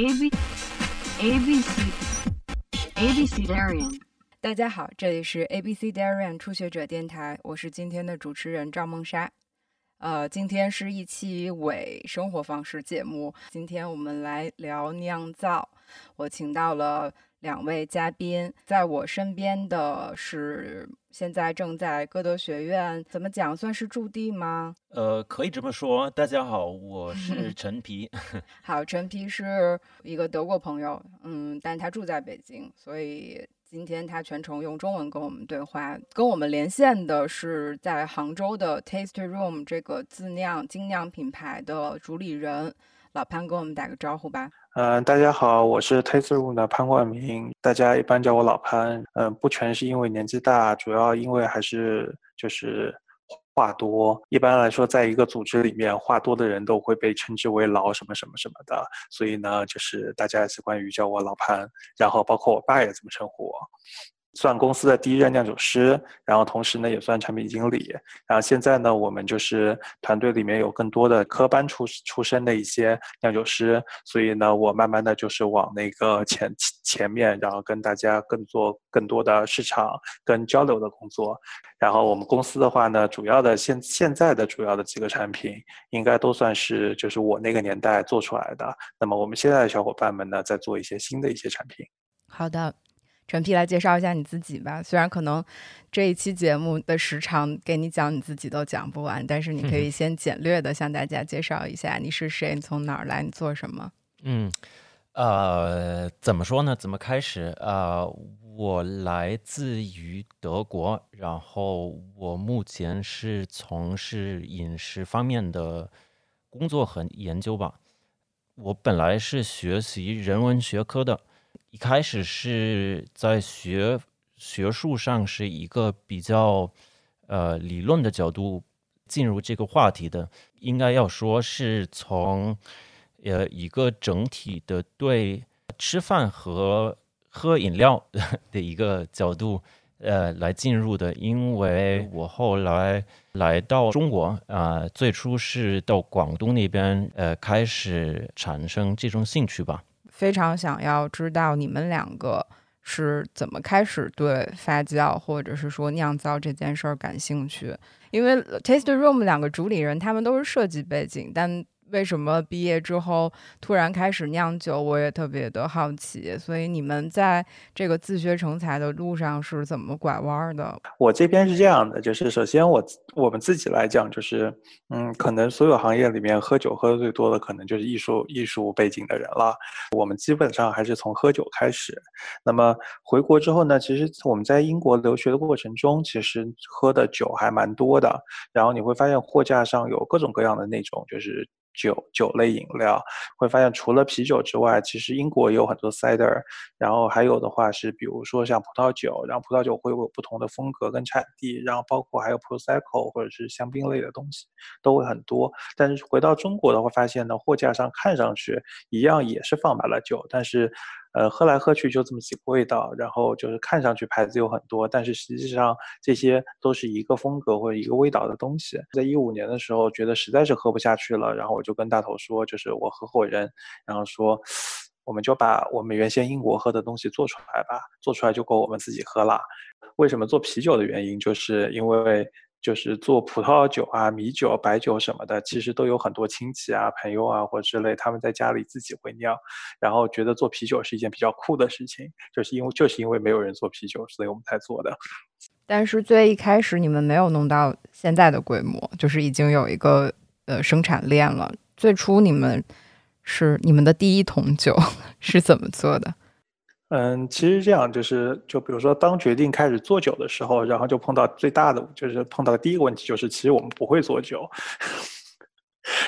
A B A B C A B C Darian，大家好，这里是 A B C Darian 初学者电台，我是今天的主持人赵梦莎。呃，今天是一期伪生活方式节目，今天我们来聊酿造。我请到了两位嘉宾，在我身边的是现在正在歌德学院，怎么讲算是驻地吗？呃，可以这么说。大家好，我是 陈皮。好，陈皮是一个德国朋友，嗯，但他住在北京，所以。今天他全程用中文跟我们对话，跟我们连线的是在杭州的 Taste Room 这个自酿精酿品牌的主理人老潘，跟我们打个招呼吧。嗯，大家好，我是 Taste Room 的潘冠明，大家一般叫我老潘。嗯，不全是因为年纪大，主要因为还是就是。话多，一般来说，在一个组织里面，话多的人都会被称之为老什么什么什么的，所以呢，就是大家习惯于叫我老潘，然后包括我爸也这么称呼我。算公司的第一任酿酒师，然后同时呢也算产品经理，然后现在呢我们就是团队里面有更多的科班出出身的一些酿酒师，所以呢我慢慢的就是往那个前前面，然后跟大家更做更多的市场跟交流的工作。然后我们公司的话呢，主要的现现在的主要的几个产品，应该都算是就是我那个年代做出来的。那么我们现在的小伙伴们呢，在做一些新的一些产品。好的。陈皮来介绍一下你自己吧。虽然可能这一期节目的时长给你讲你自己都讲不完，但是你可 以先简略的向大家介绍一下你是谁，你从哪儿来，你做什么。嗯，呃，怎么说呢？怎么开始？呃，我来自于德国，然后我目前是从事饮食方面的工作和研究吧。我本来是学习人文学科的。一开始是在学学术上是一个比较呃理论的角度进入这个话题的，应该要说是从呃一个整体的对吃饭和喝饮料 的一个角度呃来进入的，因为我后来来到中国啊，最初是到广东那边呃开始产生这种兴趣吧。非常想要知道你们两个是怎么开始对发酵或者是说酿造这件事儿感兴趣，因为 Taste Room 两个主理人他们都是设计背景，但。为什么毕业之后突然开始酿酒？我也特别的好奇。所以你们在这个自学成才的路上是怎么拐弯的？我这边是这样的，就是首先我我们自己来讲，就是嗯，可能所有行业里面喝酒喝的最多的，可能就是艺术艺术背景的人了。我们基本上还是从喝酒开始。那么回国之后呢，其实我们在英国留学的过程中，其实喝的酒还蛮多的。然后你会发现货架上有各种各样的那种，就是。酒酒类饮料会发现，除了啤酒之外，其实英国也有很多 cider，然后还有的话是，比如说像葡萄酒，然后葡萄酒会有不同的风格跟产地，然后包括还有 prosecco 或者是香槟类的东西都会很多。但是回到中国的话，发现呢，货架上看上去一样也是放满了酒，但是。呃，喝来喝去就这么几个味道，然后就是看上去牌子有很多，但是实际上这些都是一个风格或者一个味道的东西。在一五年的时候，觉得实在是喝不下去了，然后我就跟大头说，就是我合伙人，然后说，我们就把我们原先英国喝的东西做出来吧，做出来就够我们自己喝了。为什么做啤酒的原因，就是因为。就是做葡萄酒啊、米酒、白酒什么的，其实都有很多亲戚啊、朋友啊或之类，他们在家里自己会酿，然后觉得做啤酒是一件比较酷的事情，就是因为就是因为没有人做啤酒，所以我们才做的。但是最一开始你们没有弄到现在的规模，就是已经有一个呃生产链了。最初你们是你们的第一桶酒 是怎么做的？嗯，其实这样就是，就比如说，当决定开始做酒的时候，然后就碰到最大的，就是碰到的第一个问题就是，其实我们不会做酒，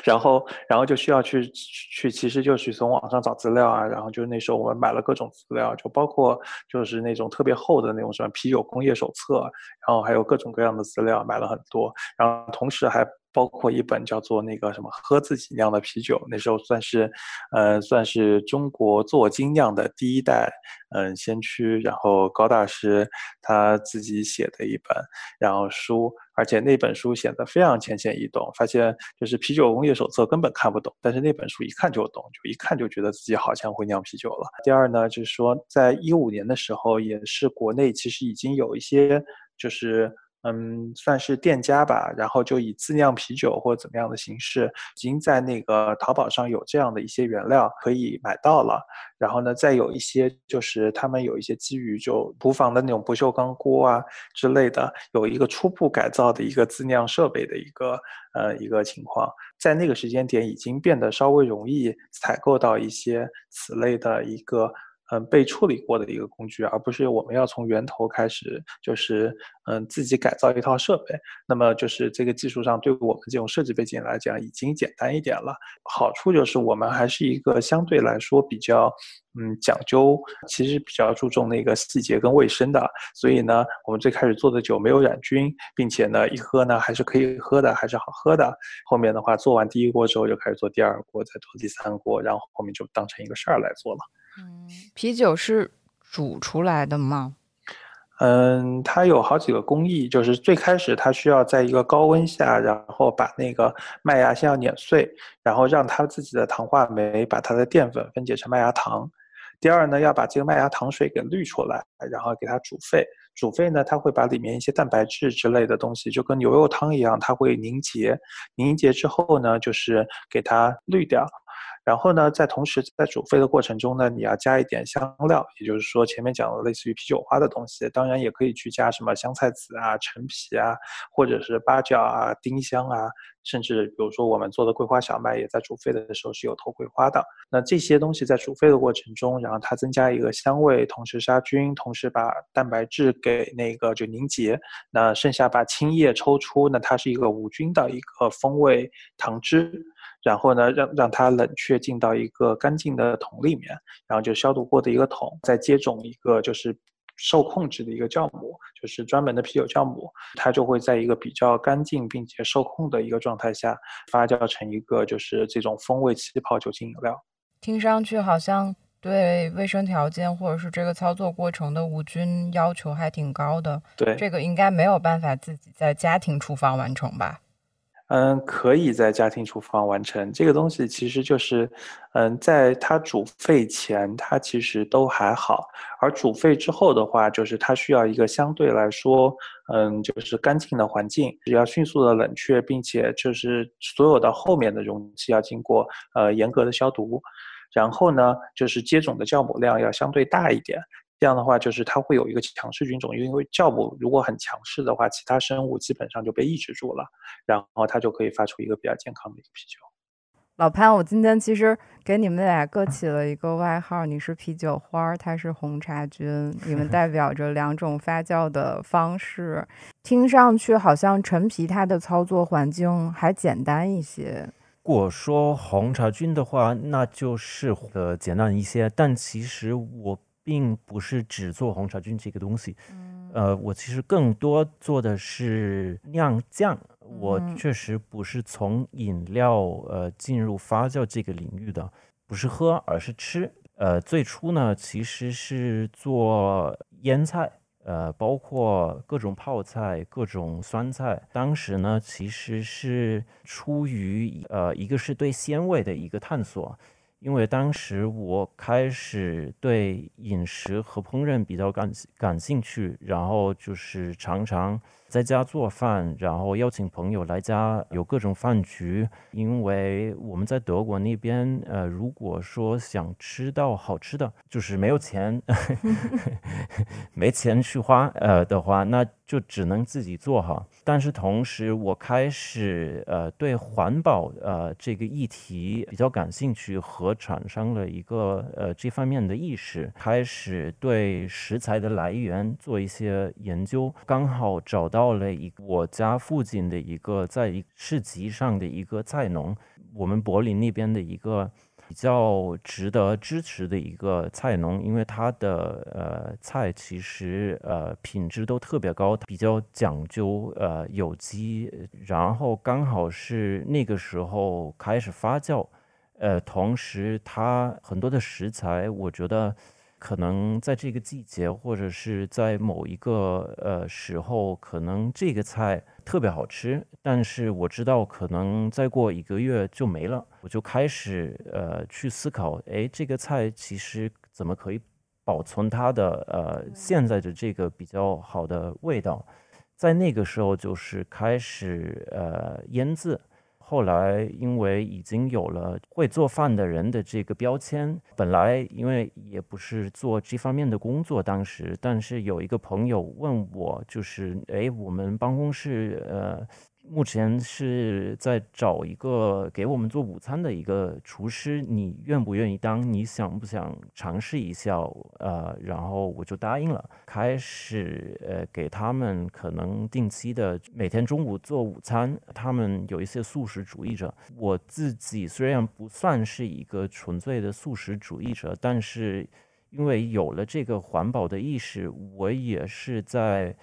然后，然后就需要去去，其实就去从网上找资料啊，然后就那时候我们买了各种资料，就包括就是那种特别厚的那种什么啤酒工业手册，然后还有各种各样的资料，买了很多，然后同时还。包括一本叫做那个什么喝自己酿的啤酒，那时候算是，呃，算是中国做精酿的第一代，嗯，先驱。然后高大师他自己写的一本，然后书，而且那本书显得非常浅显易懂，发现就是啤酒工业手册根本看不懂，但是那本书一看就懂，就一看就觉得自己好像会酿啤酒了。第二呢，就是说在一五年的时候，也是国内其实已经有一些就是。嗯，算是店家吧，然后就以自酿啤酒或怎么样的形式，已经在那个淘宝上有这样的一些原料可以买到了。然后呢，再有一些就是他们有一些基于就厨房的那种不锈钢锅啊之类的，有一个初步改造的一个自酿设备的一个呃一个情况，在那个时间点已经变得稍微容易采购到一些此类的一个。嗯，被处理过的一个工具，而不是我们要从源头开始，就是嗯自己改造一套设备。那么就是这个技术上，对我们这种设计背景来讲，已经简单一点了。好处就是我们还是一个相对来说比较嗯讲究，其实比较注重那个细节跟卫生的。所以呢，我们最开始做的酒没有染菌，并且呢一喝呢还是可以喝的，还是好喝的。后面的话做完第一锅之后，就开始做第二锅，再做第三锅，然后后面就当成一个事儿来做了。嗯，啤酒是煮出来的吗？嗯，它有好几个工艺，就是最开始它需要在一个高温下，然后把那个麦芽先要碾碎，然后让它自己的糖化酶把它的淀粉分解成麦芽糖。第二呢，要把这个麦芽糖水给滤出来，然后给它煮沸。煮沸呢，它会把里面一些蛋白质之类的东西，就跟牛肉汤一样，它会凝结。凝结之后呢，就是给它滤掉。然后呢，在同时在煮沸的过程中呢，你要加一点香料，也就是说前面讲的类似于啤酒花的东西，当然也可以去加什么香菜籽啊、陈皮啊，或者是八角啊、丁香啊，甚至比如说我们做的桂花小麦也在煮沸的时候是有投桂花的。那这些东西在煮沸的过程中，然后它增加一个香味，同时杀菌，同时把蛋白质给那个就凝结，那剩下把青叶抽出，那它是一个无菌的一个风味糖汁。然后呢，让让它冷却进到一个干净的桶里面，然后就消毒过的一个桶，再接种一个就是受控制的一个酵母，就是专门的啤酒酵母，它就会在一个比较干净并且受控的一个状态下发酵成一个就是这种风味气泡酒精饮料。听上去好像对卫生条件或者是这个操作过程的无菌要求还挺高的。对，这个应该没有办法自己在家庭厨房完成吧？嗯，可以在家庭厨房完成这个东西，其实就是，嗯，在它煮沸前，它其实都还好，而煮沸之后的话，就是它需要一个相对来说，嗯，就是干净的环境，要迅速的冷却，并且就是所有的后面的容器要经过呃严格的消毒，然后呢，就是接种的酵母量要相对大一点。这样的话，就是它会有一个强势菌种，因为酵母如果很强势的话，其他生物基本上就被抑制住了，然后它就可以发出一个比较健康的一个啤酒。老潘，我今天其实给你们俩各起了一个外号，你是啤酒花，他是红茶菌，你们代表着两种发酵的方式，听上去好像陈皮它的操作环境还简单一些。如果说红茶菌的话，那就是呃简单一些，但其实我。并不是只做红茶菌这个东西，呃，我其实更多做的是酿酱。我确实不是从饮料呃进入发酵这个领域的，不是喝，而是吃。呃，最初呢，其实是做腌菜，呃，包括各种泡菜、各种酸菜。当时呢，其实是出于呃，一个是对鲜味的一个探索。因为当时我开始对饮食和烹饪比较感感兴趣，然后就是常常。在家做饭，然后邀请朋友来家，有各种饭局。因为我们在德国那边，呃，如果说想吃到好吃的，就是没有钱，没钱去花，呃的话，那就只能自己做哈。但是同时，我开始呃对环保呃这个议题比较感兴趣，和产生了一个呃这方面的意识，开始对食材的来源做一些研究，刚好找到。到了一我家附近的一个在市集上的一个菜农，我们柏林那边的一个比较值得支持的一个菜农，因为他的呃菜其实呃品质都特别高，比较讲究呃有机，然后刚好是那个时候开始发酵，呃，同时他很多的食材，我觉得。可能在这个季节或者是在某一个呃时候，可能这个菜特别好吃，但是我知道可能再过一个月就没了，我就开始呃去思考，哎，这个菜其实怎么可以保存它的呃现在的这个比较好的味道，在那个时候就是开始呃腌制。后来，因为已经有了会做饭的人的这个标签，本来因为也不是做这方面的工作，当时，但是有一个朋友问我，就是，哎，我们办公室，呃。目前是在找一个给我们做午餐的一个厨师，你愿不愿意当？你想不想尝试一下？呃，然后我就答应了，开始呃给他们可能定期的每天中午做午餐。他们有一些素食主义者，我自己虽然不算是一个纯粹的素食主义者，但是因为有了这个环保的意识，我也是在。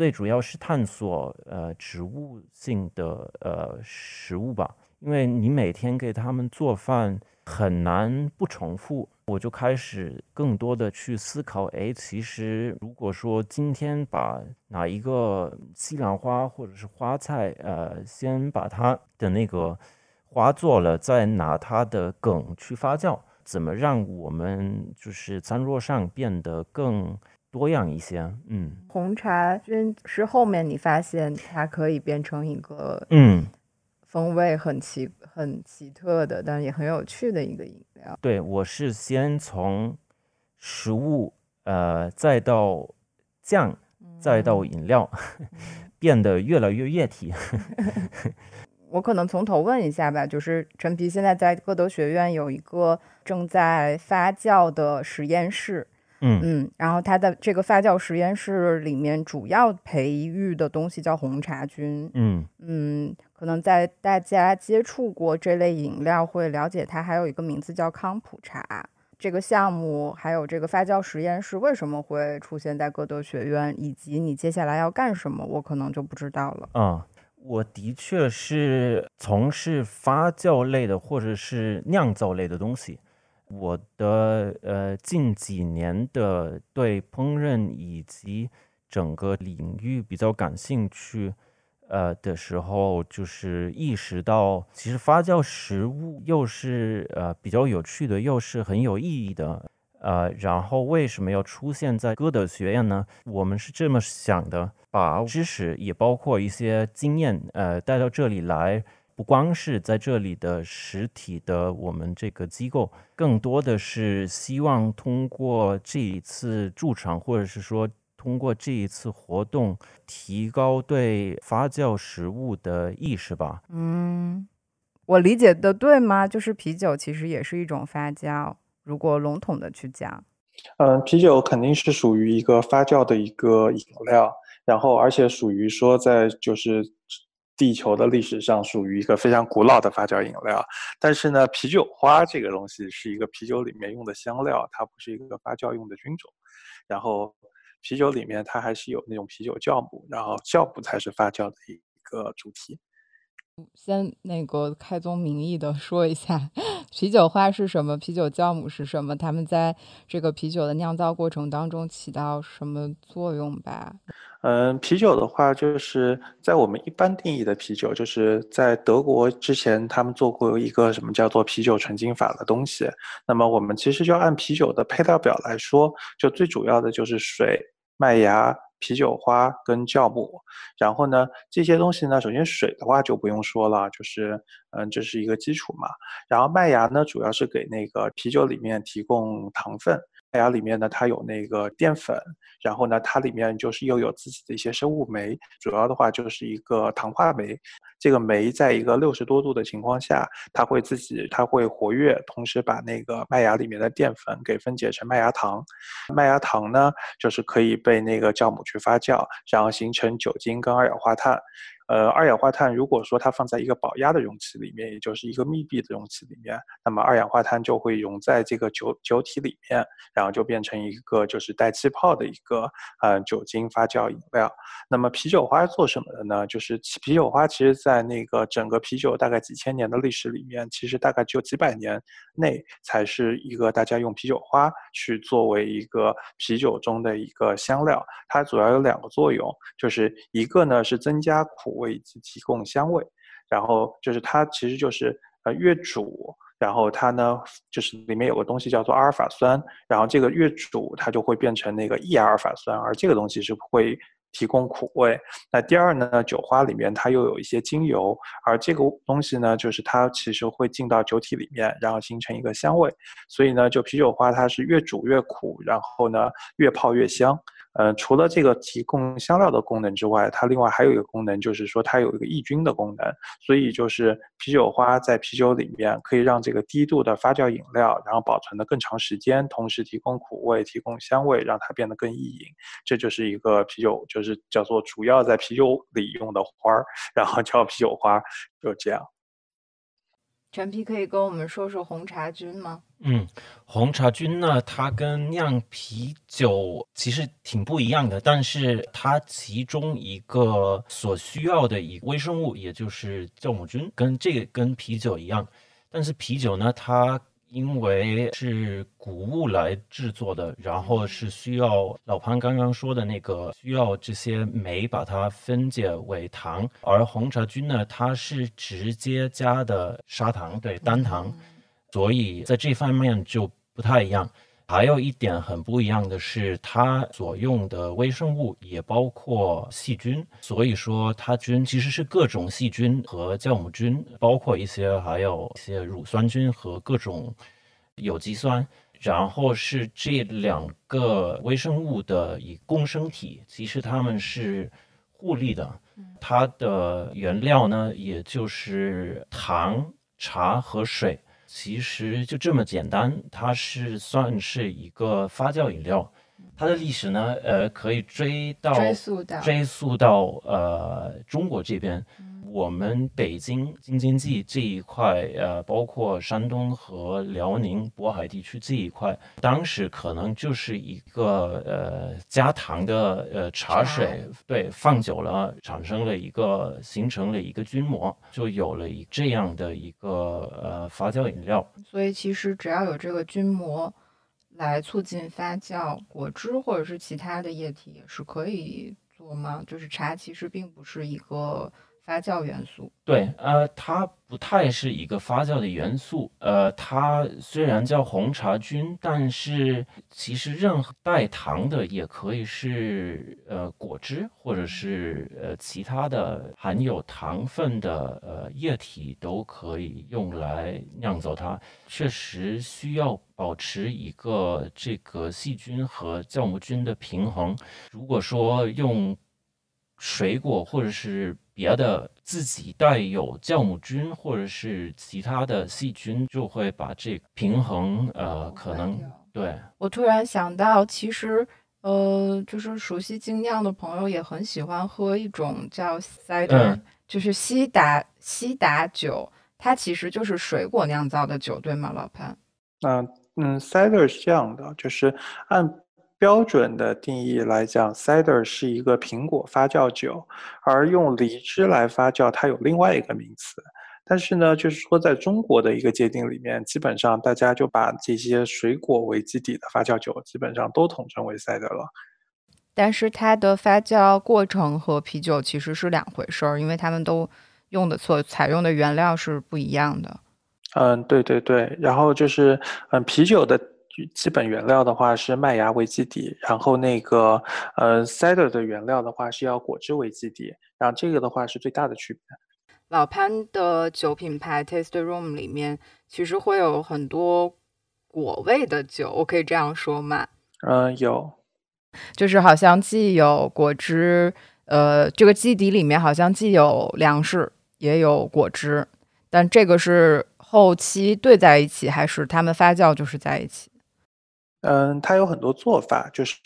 最主要是探索呃植物性的呃食物吧，因为你每天给他们做饭很难不重复，我就开始更多的去思考，哎，其实如果说今天把哪一个西兰花或者是花菜，呃，先把它的那个花做了，再拿它的梗去发酵，怎么让我们就是餐桌上变得更。多样一些，嗯，红茶菌是后面你发现它可以变成一个，嗯，风味很奇很奇特的，但也很有趣的一个饮料。对，我是先从食物，呃，再到酱，再到饮料，变得越来越液体。我可能从头问一下吧，就是陈皮现在在歌德学院有一个正在发酵的实验室。嗯嗯，然后它的这个发酵实验室里面主要培育的东西叫红茶菌。嗯嗯，可能在大家接触过这类饮料会了解，它还有一个名字叫康普茶。这个项目还有这个发酵实验室为什么会出现在歌德学院，以及你接下来要干什么，我可能就不知道了。嗯，我的确是从事发酵类的或者是酿造类的东西。我的呃近几年的对烹饪以及整个领域比较感兴趣，呃的时候，就是意识到其实发酵食物又是呃比较有趣的，又是很有意义的，呃，然后为什么要出现在歌德学院呢？我们是这么想的，把知识也包括一些经验，呃带到这里来。不光是在这里的实体的我们这个机构，更多的是希望通过这一次驻场，或者是说通过这一次活动，提高对发酵食物的意识吧。嗯，我理解的对吗？就是啤酒其实也是一种发酵，如果笼统的去讲。嗯，啤酒肯定是属于一个发酵的一个饮料，然后而且属于说在就是。地球的历史上属于一个非常古老的发酵饮料，但是呢，啤酒花这个东西是一个啤酒里面用的香料，它不是一个发酵用的菌种。然后，啤酒里面它还是有那种啤酒酵母，然后酵母才是发酵的一个主体。先那个开宗明义的说一下，啤酒花是什么，啤酒酵母是什么，它们在这个啤酒的酿造过程当中起到什么作用吧？嗯，啤酒的话，就是在我们一般定义的啤酒，就是在德国之前他们做过一个什么叫做啤酒纯净法的东西。那么我们其实就按啤酒的配料表来说，就最主要的就是水、麦芽。啤酒花跟酵母，然后呢，这些东西呢，首先水的话就不用说了，就是嗯，这是一个基础嘛。然后麦芽呢，主要是给那个啤酒里面提供糖分。麦芽里面呢，它有那个淀粉，然后呢，它里面就是又有自己的一些生物酶，主要的话就是一个糖化酶。这个酶在一个六十多度的情况下，它会自己它会活跃，同时把那个麦芽里面的淀粉给分解成麦芽糖。麦芽糖呢，就是可以被那个酵母去发酵，然后形成酒精跟二氧化碳。呃，二氧化碳如果说它放在一个保压的容器里面，也就是一个密闭的容器里面，那么二氧化碳就会溶在这个酒酒体里面，然后就变成一个就是带气泡的一个呃酒精发酵饮料。那么啤酒花做什么的呢？就是啤酒花其实在那个整个啤酒大概几千年的历史里面，其实大概只有几百年内才是一个大家用啤酒花去作为一个啤酒中的一个香料。它主要有两个作用，就是一个呢是增加苦。味以及提供香味，然后就是它其实就是呃越煮，然后它呢就是里面有个东西叫做阿尔法酸，然后这个越煮它就会变成那个异阿尔法酸，而这个东西是会提供苦味。那第二呢，酒花里面它又有一些精油，而这个东西呢就是它其实会进到酒体里面，然后形成一个香味。所以呢，就啤酒花它是越煮越苦，然后呢越泡越香。呃，除了这个提供香料的功能之外，它另外还有一个功能，就是说它有一个抑菌的功能。所以就是啤酒花在啤酒里面可以让这个低度的发酵饮料，然后保存的更长时间，同时提供苦味、提供香味，让它变得更易饮。这就是一个啤酒，就是叫做主要在啤酒里用的花儿，然后叫啤酒花，就这样。陈皮可以跟我们说说红茶菌吗？嗯，红茶菌呢，它跟酿啤酒其实挺不一样的，但是它其中一个所需要的一微生物，也就是酵母菌，跟这个跟啤酒一样，但是啤酒呢，它。因为是谷物来制作的，然后是需要老潘刚刚说的那个需要这些酶把它分解为糖，而红茶菌呢，它是直接加的砂糖，对单糖，所以在这方面就不太一样。还有一点很不一样的是，它所用的微生物也包括细菌，所以说它菌其实是各种细菌和酵母菌，包括一些还有一些乳酸菌和各种有机酸，然后是这两个微生物的以共生体，其实它们是互利的。它的原料呢，也就是糖、茶和水。其实就这么简单，它是算是一个发酵饮料。它的历史呢，呃，可以追到追溯到追溯到呃中国这边。我们北京京津冀这一块，呃，包括山东和辽宁渤海地区这一块，当时可能就是一个呃加糖的呃茶水，对，放久了产生了一个形成了一个菌膜，就有了一这样的一个呃发酵饮料。所以其实只要有这个菌膜来促进发酵，果汁或者是其他的液体也是可以做吗？就是茶其实并不是一个。发酵元素对，呃，它不太是一个发酵的元素，呃，它虽然叫红茶菌，但是其实任何带糖的也可以是呃果汁，或者是呃其他的含有糖分的呃液体都可以用来酿造它。确实需要保持一个这个细菌和酵母菌的平衡。如果说用水果或者是别的自己带有酵母菌或者是其他的细菌，就会把这平衡呃可能对。我突然想到，其实呃，就是熟悉精酿的朋友也很喜欢喝一种叫 cider，就是西达西达酒，它其实就是水果酿造的酒，对吗，老潘？嗯嗯，cider 是这样的，就是按。标准的定义来讲，cider 是一个苹果发酵酒，而用梨汁来发酵，它有另外一个名词。但是呢，就是说在中国的一个界定里面，基本上大家就把这些水果为基底的发酵酒，基本上都统称为 cider 了。但是它的发酵过程和啤酒其实是两回事儿，因为他们都用的所采用的原料是不一样的。嗯，对对对。然后就是，嗯，啤酒的。基本原料的话是麦芽为基底，然后那个呃，cider 的原料的话是要果汁为基底，然后这个的话是最大的区别。老潘的酒品牌 Taste Room 里面其实会有很多果味的酒，我可以这样说吗？嗯，有，就是好像既有果汁，呃，这个基底里面好像既有粮食也有果汁，但这个是后期兑在一起，还是它们发酵就是在一起？嗯，它有很多做法，就是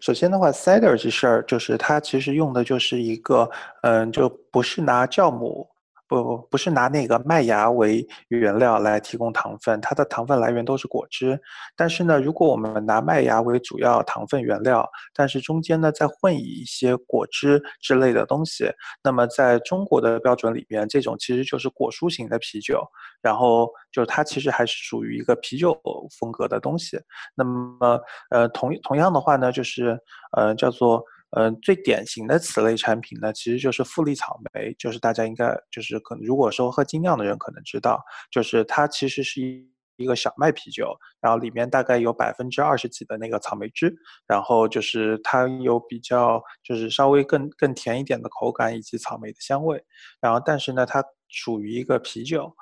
首先的话，cider 这事儿，就是它其实用的就是一个，嗯，就不是拿酵母。不不不是拿那个麦芽为原料来提供糖分，它的糖分来源都是果汁。但是呢，如果我们拿麦芽为主要糖分原料，但是中间呢再混以一些果汁之类的东西，那么在中国的标准里边，这种其实就是果蔬型的啤酒。然后就是它其实还是属于一个啤酒风格的东西。那么呃同同样的话呢，就是呃叫做。嗯，最典型的此类产品呢，其实就是富丽草莓，就是大家应该就是可能如果说喝精酿的人可能知道，就是它其实是一一个小麦啤酒，然后里面大概有百分之二十几的那个草莓汁，然后就是它有比较就是稍微更更甜一点的口感以及草莓的香味，然后但是呢，它属于一个啤酒。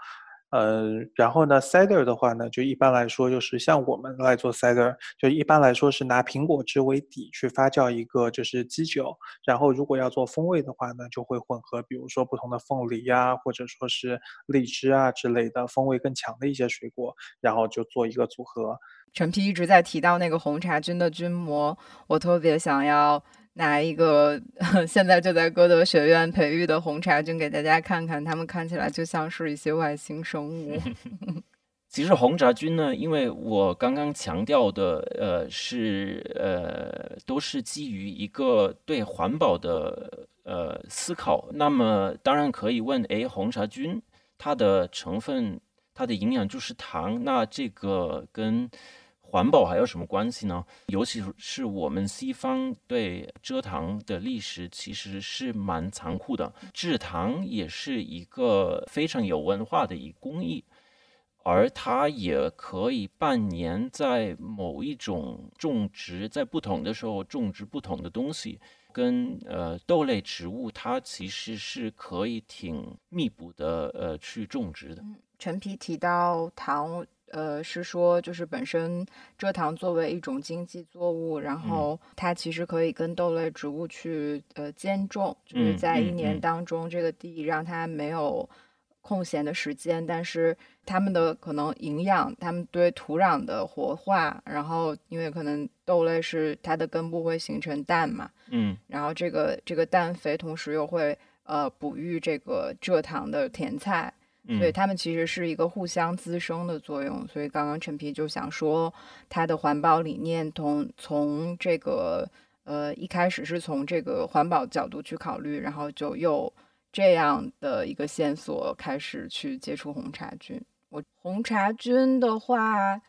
嗯，然后呢，cider 的话呢，就一般来说就是像我们来做 cider，就一般来说是拿苹果汁为底去发酵一个就是基酒，然后如果要做风味的话呢，就会混合比如说不同的凤梨呀，或者说是荔枝啊之类的风味更强的一些水果，然后就做一个组合。陈皮一直在提到那个红茶菌的菌膜，我特别想要。拿一个 现在就在歌德学院培育的红茶菌给大家看看，它们看起来就像是一些外星生物。其实红茶菌呢，因为我刚刚强调的，呃，是呃，都是基于一个对环保的呃思考。那么当然可以问，哎，红茶菌它的成分、它的营养就是糖，那这个跟环保还有什么关系呢？尤其是我们西方对蔗糖的历史其实是蛮残酷的。制糖也是一个非常有文化的一工艺，而它也可以半年在某一种种植，在不同的时候种植不同的东西，跟呃豆类植物，它其实是可以挺密补的呃去种植的。陈皮提到糖。呃，是说就是本身蔗糖作为一种经济作物，然后它其实可以跟豆类植物去呃兼种，就是在一年当中这个地让它没有空闲的时间，但是它们的可能营养，它们对土壤的活化，然后因为可能豆类是它的根部会形成氮嘛，嗯，然后这个这个氮肥同时又会呃哺育这个蔗糖的甜菜。所以它们其实是一个互相滋生的作用。所以刚刚陈皮就想说，它的环保理念从从这个呃一开始是从这个环保角度去考虑，然后就又这样的一个线索开始去接触红茶菌。我红茶菌的话。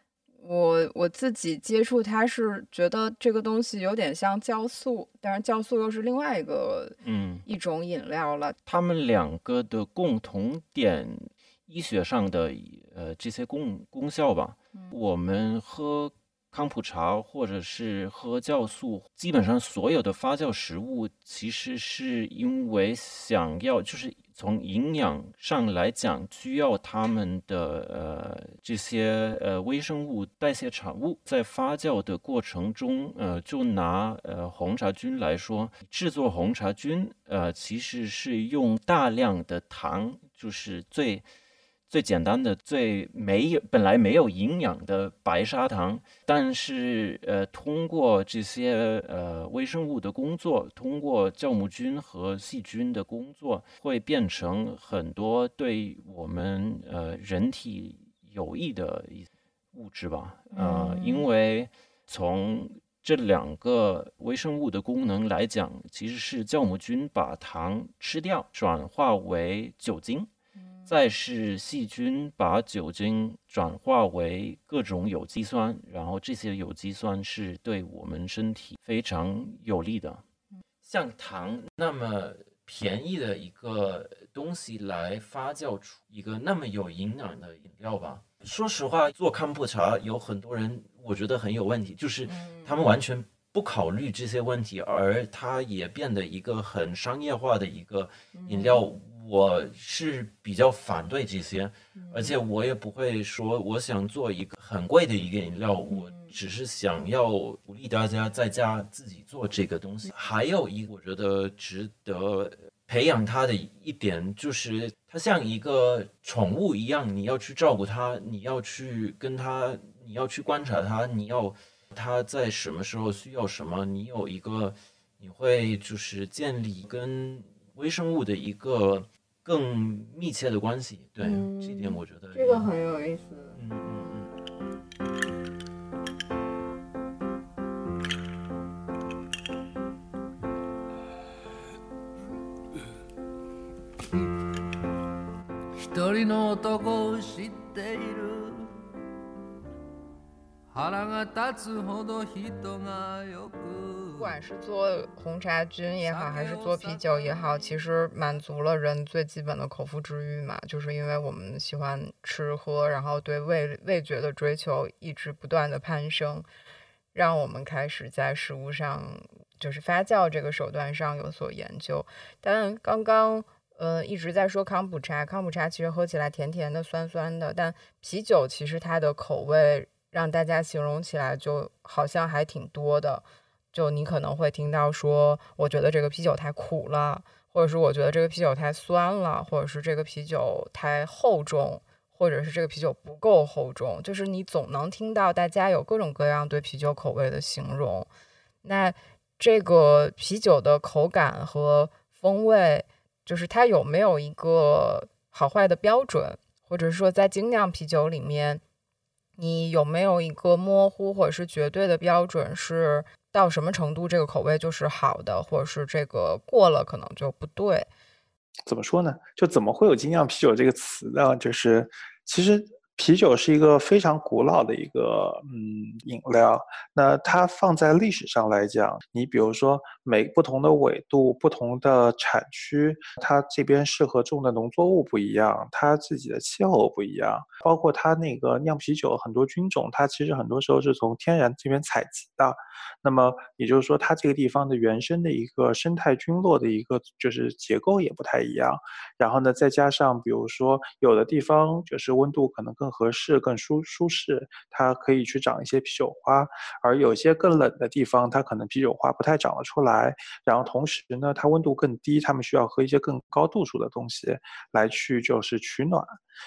我我自己接触它是觉得这个东西有点像酵素，但是酵素又是另外一个嗯一种饮料了。它们两个的共同点，医学上的呃这些功功效吧，我们喝。康普茶或者是喝酵素，基本上所有的发酵食物，其实是因为想要，就是从营养上来讲，需要它们的呃这些呃微生物代谢产物，在发酵的过程中，呃，就拿呃红茶菌来说，制作红茶菌，呃，其实是用大量的糖，就是最。最简单的、最没有本来没有营养的白砂糖，但是呃，通过这些呃微生物的工作，通过酵母菌和细菌的工作，会变成很多对我们呃人体有益的一物质吧？呃，因为从这两个微生物的功能来讲，其实是酵母菌把糖吃掉，转化为酒精。再是细菌把酒精转化为各种有机酸，然后这些有机酸是对我们身体非常有利的。像糖那么便宜的一个东西来发酵出一个那么有营养的饮料吧？说实话，做康普茶有很多人我觉得很有问题，就是他们完全不考虑这些问题，而它也变得一个很商业化的一个饮料。我是比较反对这些，而且我也不会说我想做一个很贵的一个饮料，我只是想要鼓励大家在家自己做这个东西。还有一个我觉得值得培养它的一点，就是它像一个宠物一样，你要去照顾它，你要去跟它，你要去观察它，你要它在什么时候需要什么，你有一个，你会就是建立跟微生物的一个更密切的关系。对，这一点我觉得这个很有意思。嗯嗯一人の男を知っている腹が立つほど人がよく不 管是做红茶菌也好，还是做啤酒也好，其实满足了人最基本的口腹之欲嘛。就是因为我们喜欢吃喝，然后对味味觉的追求一直不断的攀升，让我们开始在食物上，就是发酵这个手段上有所研究。但刚刚呃一直在说康普茶，康普茶其实喝起来甜甜的、酸酸的，但啤酒其实它的口味让大家形容起来就好像还挺多的。就你可能会听到说，我觉得这个啤酒太苦了，或者是我觉得这个啤酒太酸了，或者是这个啤酒太厚重，或者是这个啤酒不够厚重。就是你总能听到大家有各种各样对啤酒口味的形容。那这个啤酒的口感和风味，就是它有没有一个好坏的标准，或者是说在精酿啤酒里面，你有没有一个模糊或者是绝对的标准是？到什么程度，这个口味就是好的，或者是这个过了可能就不对。怎么说呢？就怎么会有精酿啤酒这个词呢？就是其实。啤酒是一个非常古老的一个嗯饮料，那它放在历史上来讲，你比如说每不同的纬度、不同的产区，它这边适合种的农作物不一样，它自己的气候不一样，包括它那个酿啤酒很多菌种，它其实很多时候是从天然这边采集的，那么也就是说它这个地方的原生的一个生态菌落的一个就是结构也不太一样，然后呢再加上比如说有的地方就是温度可能更更合适、更舒舒适，它可以去长一些啤酒花；而有些更冷的地方，它可能啤酒花不太长得出来。然后同时呢，它温度更低，他们需要喝一些更高度数的东西来去就是取暖。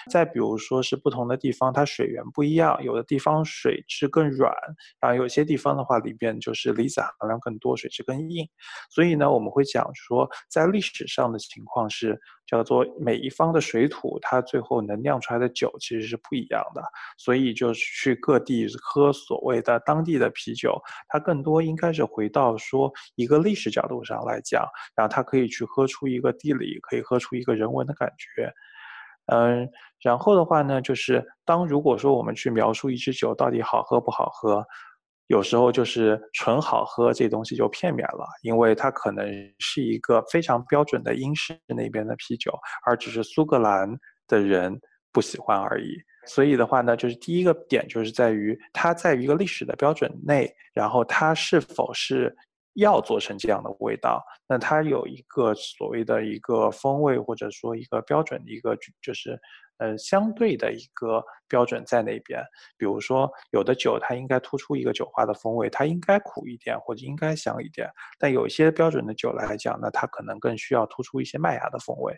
再比如说是不同的地方，它水源不一样，有的地方水质更软，然后有些地方的话里边就是离子含量更多，水质更硬。所以呢，我们会讲说，在历史上的情况是叫做每一方的水土，它最后能酿出来的酒其实是不一样的。所以就是去各地喝所谓的当地的啤酒，它更多应该是回到说一个历史角度上来讲，然后它可以去喝出一个地理，可以喝出一个人文的感觉。嗯，然后的话呢，就是当如果说我们去描述一支酒到底好喝不好喝，有时候就是纯好喝这东西就片面了，因为它可能是一个非常标准的英式那边的啤酒，而只是苏格兰的人不喜欢而已。所以的话呢，就是第一个点就是在于它在一个历史的标准内，然后它是否是。要做成这样的味道，那它有一个所谓的一个风味，或者说一个标准的一个，就是，呃，相对的一个标准在那边。比如说，有的酒它应该突出一个酒花的风味，它应该苦一点或者应该香一点。但有一些标准的酒来讲呢，它可能更需要突出一些麦芽的风味。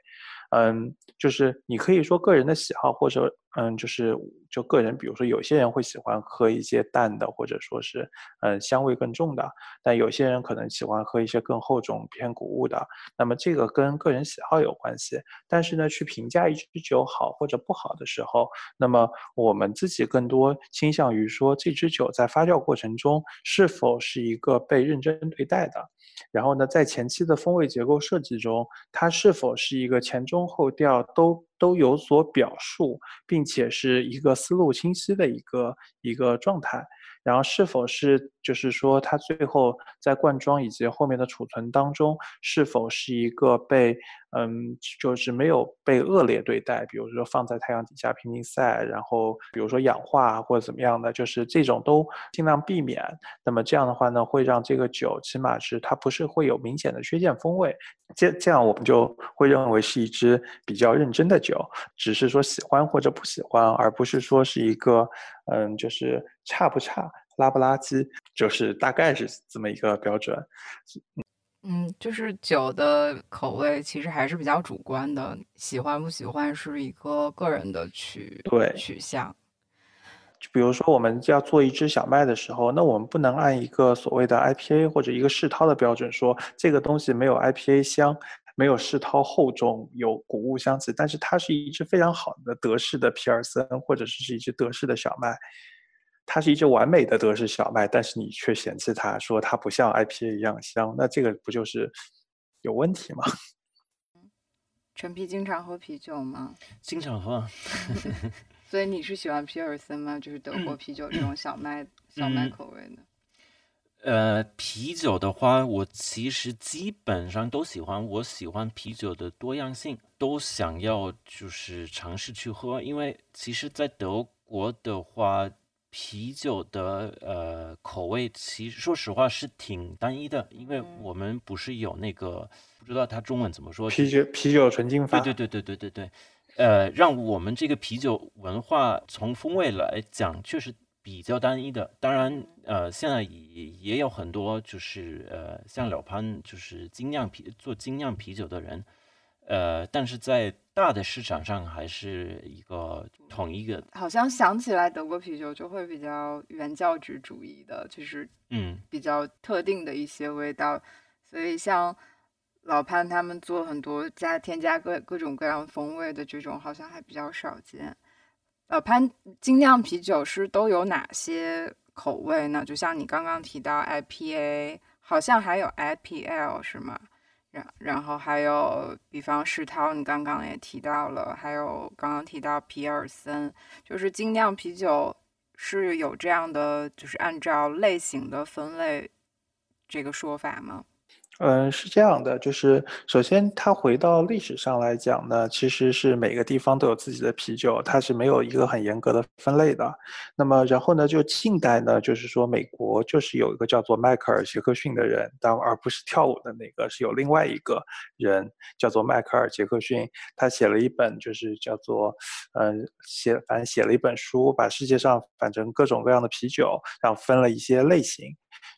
嗯，就是你可以说个人的喜好，或者嗯，就是就个人，比如说有些人会喜欢喝一些淡的，或者说是嗯香味更重的，但有些人可能喜欢喝一些更厚重、偏谷物的。那么这个跟个人喜好有关系。但是呢，去评价一支酒好或者不好的时候，那么我们自己更多倾向于说这支酒在发酵过程中是否是一个被认真对待的。然后呢，在前期的风味结构设计中，它是否是一个前中中后调都都有所表述，并且是一个思路清晰的一个一个状态。然后是否是就是说，它最后在灌装以及后面的储存当中，是否是一个被嗯，就是没有被恶劣对待，比如说放在太阳底下拼命晒，然后比如说氧化或者怎么样的，就是这种都尽量避免。那么这样的话呢，会让这个酒起码是它不是会有明显的缺陷风味，这这样我们就会认为是一支比较认真的酒酒，只是说喜欢或者不喜欢，而不是说是一个嗯，就是差不差。垃不垃圾，就是大概是这么一个标准。嗯，就是酒的口味其实还是比较主观的，喜欢不喜欢是一个个人的取对取向。就比如说我们要做一支小麦的时候，那我们不能按一个所谓的 IPA 或者一个世涛的标准说这个东西没有 IPA 香，没有世涛厚重，有谷物香气，但是它是一支非常好的德式的皮尔森，或者是是一支德式的小麦，它是一支完美的德式小麦，但是你却嫌弃它，说它不像 IPA 一样香，那这个不就是有问题吗？陈皮经常喝啤酒吗？经常喝。所以你是喜欢皮尔森吗？就是德国啤酒这种小麦小麦口味的。呃，啤酒的话，我其实基本上都喜欢。我喜欢啤酒的多样性，都想要就是尝试去喝。因为其实，在德国的话，啤酒的呃口味，其实说实话是挺单一的。因为我们不是有那个不知道它中文怎么说，啤酒啤酒纯净法。对对对对对对对。呃，让我们这个啤酒文化从风味来讲，确实比较单一的。当然，呃，现在也也有很多就是呃，像老潘就是精酿啤做精酿啤酒的人，呃，但是在大的市场上还是一个统一的。好像想起来德国啤酒就会比较原教旨主义的，就是嗯，比较特定的一些味道，所以像。老潘他们做很多加添加各各种各样风味的这种，好像还比较少见。呃潘精酿啤酒是都有哪些口味呢？就像你刚刚提到 IPA，好像还有 IPL 是吗？然然后还有，比方世涛，你刚刚也提到了，还有刚刚提到皮尔森，就是精酿啤酒是有这样的，就是按照类型的分类这个说法吗？嗯，是这样的，就是首先它回到历史上来讲呢，其实是每个地方都有自己的啤酒，它是没有一个很严格的分类的。那么然后呢，就近代呢，就是说美国就是有一个叫做迈克尔·杰克逊的人，但而不是跳舞的那个，是有另外一个人叫做迈克尔·杰克逊，他写了一本就是叫做，嗯，写反正写了一本书，把世界上反正各种各样的啤酒，然后分了一些类型。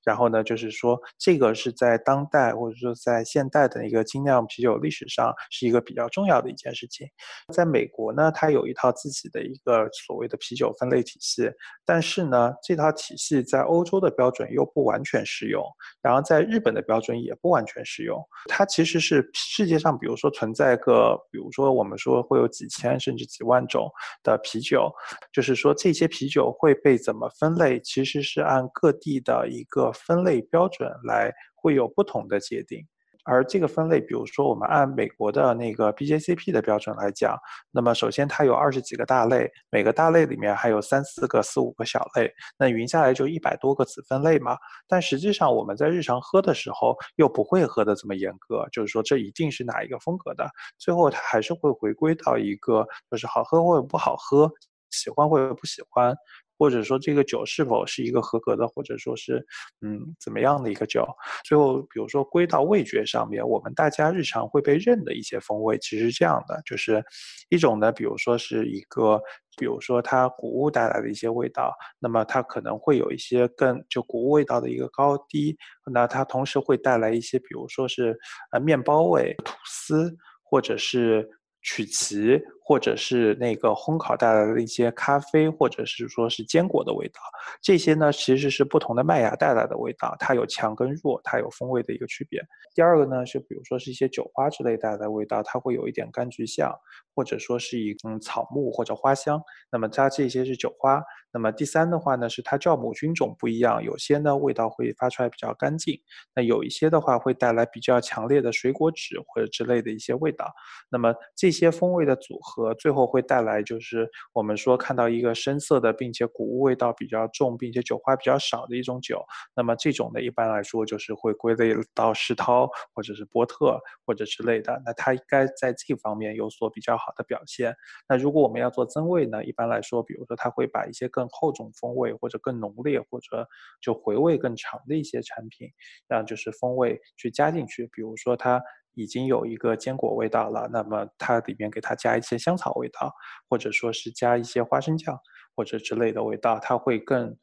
然后呢，就是说这个是在当代或者说在现代的一个精酿啤酒历史上是一个比较重要的一件事情。在美国呢，它有一套自己的一个所谓的啤酒分类体系，但是呢，这套体系在欧洲的标准又不完全适用，然后在日本的标准也不完全适用。它其实是世界上，比如说存在个，比如说我们说会有几千甚至几万种的啤酒，就是说这些啤酒会被怎么分类，其实是按各地的一。个分类标准来会有不同的界定，而这个分类，比如说我们按美国的那个 BJCP 的标准来讲，那么首先它有二十几个大类，每个大类里面还有三四个、四五个小类，那匀下来就一百多个子分类嘛。但实际上我们在日常喝的时候又不会喝的这么严格，就是说这一定是哪一个风格的，最后它还是会回归到一个就是好喝或者不好喝，喜欢或者不喜欢。或者说这个酒是否是一个合格的，或者说是嗯怎么样的一个酒？最后，比如说归到味觉上面，我们大家日常会被认的一些风味，其实是这样的，就是一种呢，比如说是一个，比如说它谷物带来的一些味道，那么它可能会有一些更就谷物味道的一个高低，那它同时会带来一些，比如说是呃面包味、吐司，或者是。曲奇，或者是那个烘烤带来的一些咖啡，或者是说是坚果的味道，这些呢其实是不同的麦芽带来的味道，它有强跟弱，它有风味的一个区别。第二个呢是比如说是一些酒花之类带来的味道，它会有一点柑橘香，或者说是一嗯草木或者花香，那么它这些是酒花。那么第三的话呢是它酵母菌种不一样，有些呢味道会发出来比较干净，那有一些的话会带来比较强烈的水果脂或者之类的一些味道，那么这。些风味的组合，和最后会带来就是我们说看到一个深色的，并且谷物味道比较重，并且酒花比较少的一种酒。那么这种呢，一般来说就是会归类到世涛或者是波特或者之类的。那它应该在这方面有所比较好的表现。那如果我们要做增味呢，一般来说，比如说它会把一些更厚重风味或者更浓烈或者就回味更长的一些产品，让就是风味去加进去。比如说它。已经有一个坚果味道了，那么它里面给它加一些香草味道，或者说是加一些花生酱或者之类的味道，它会更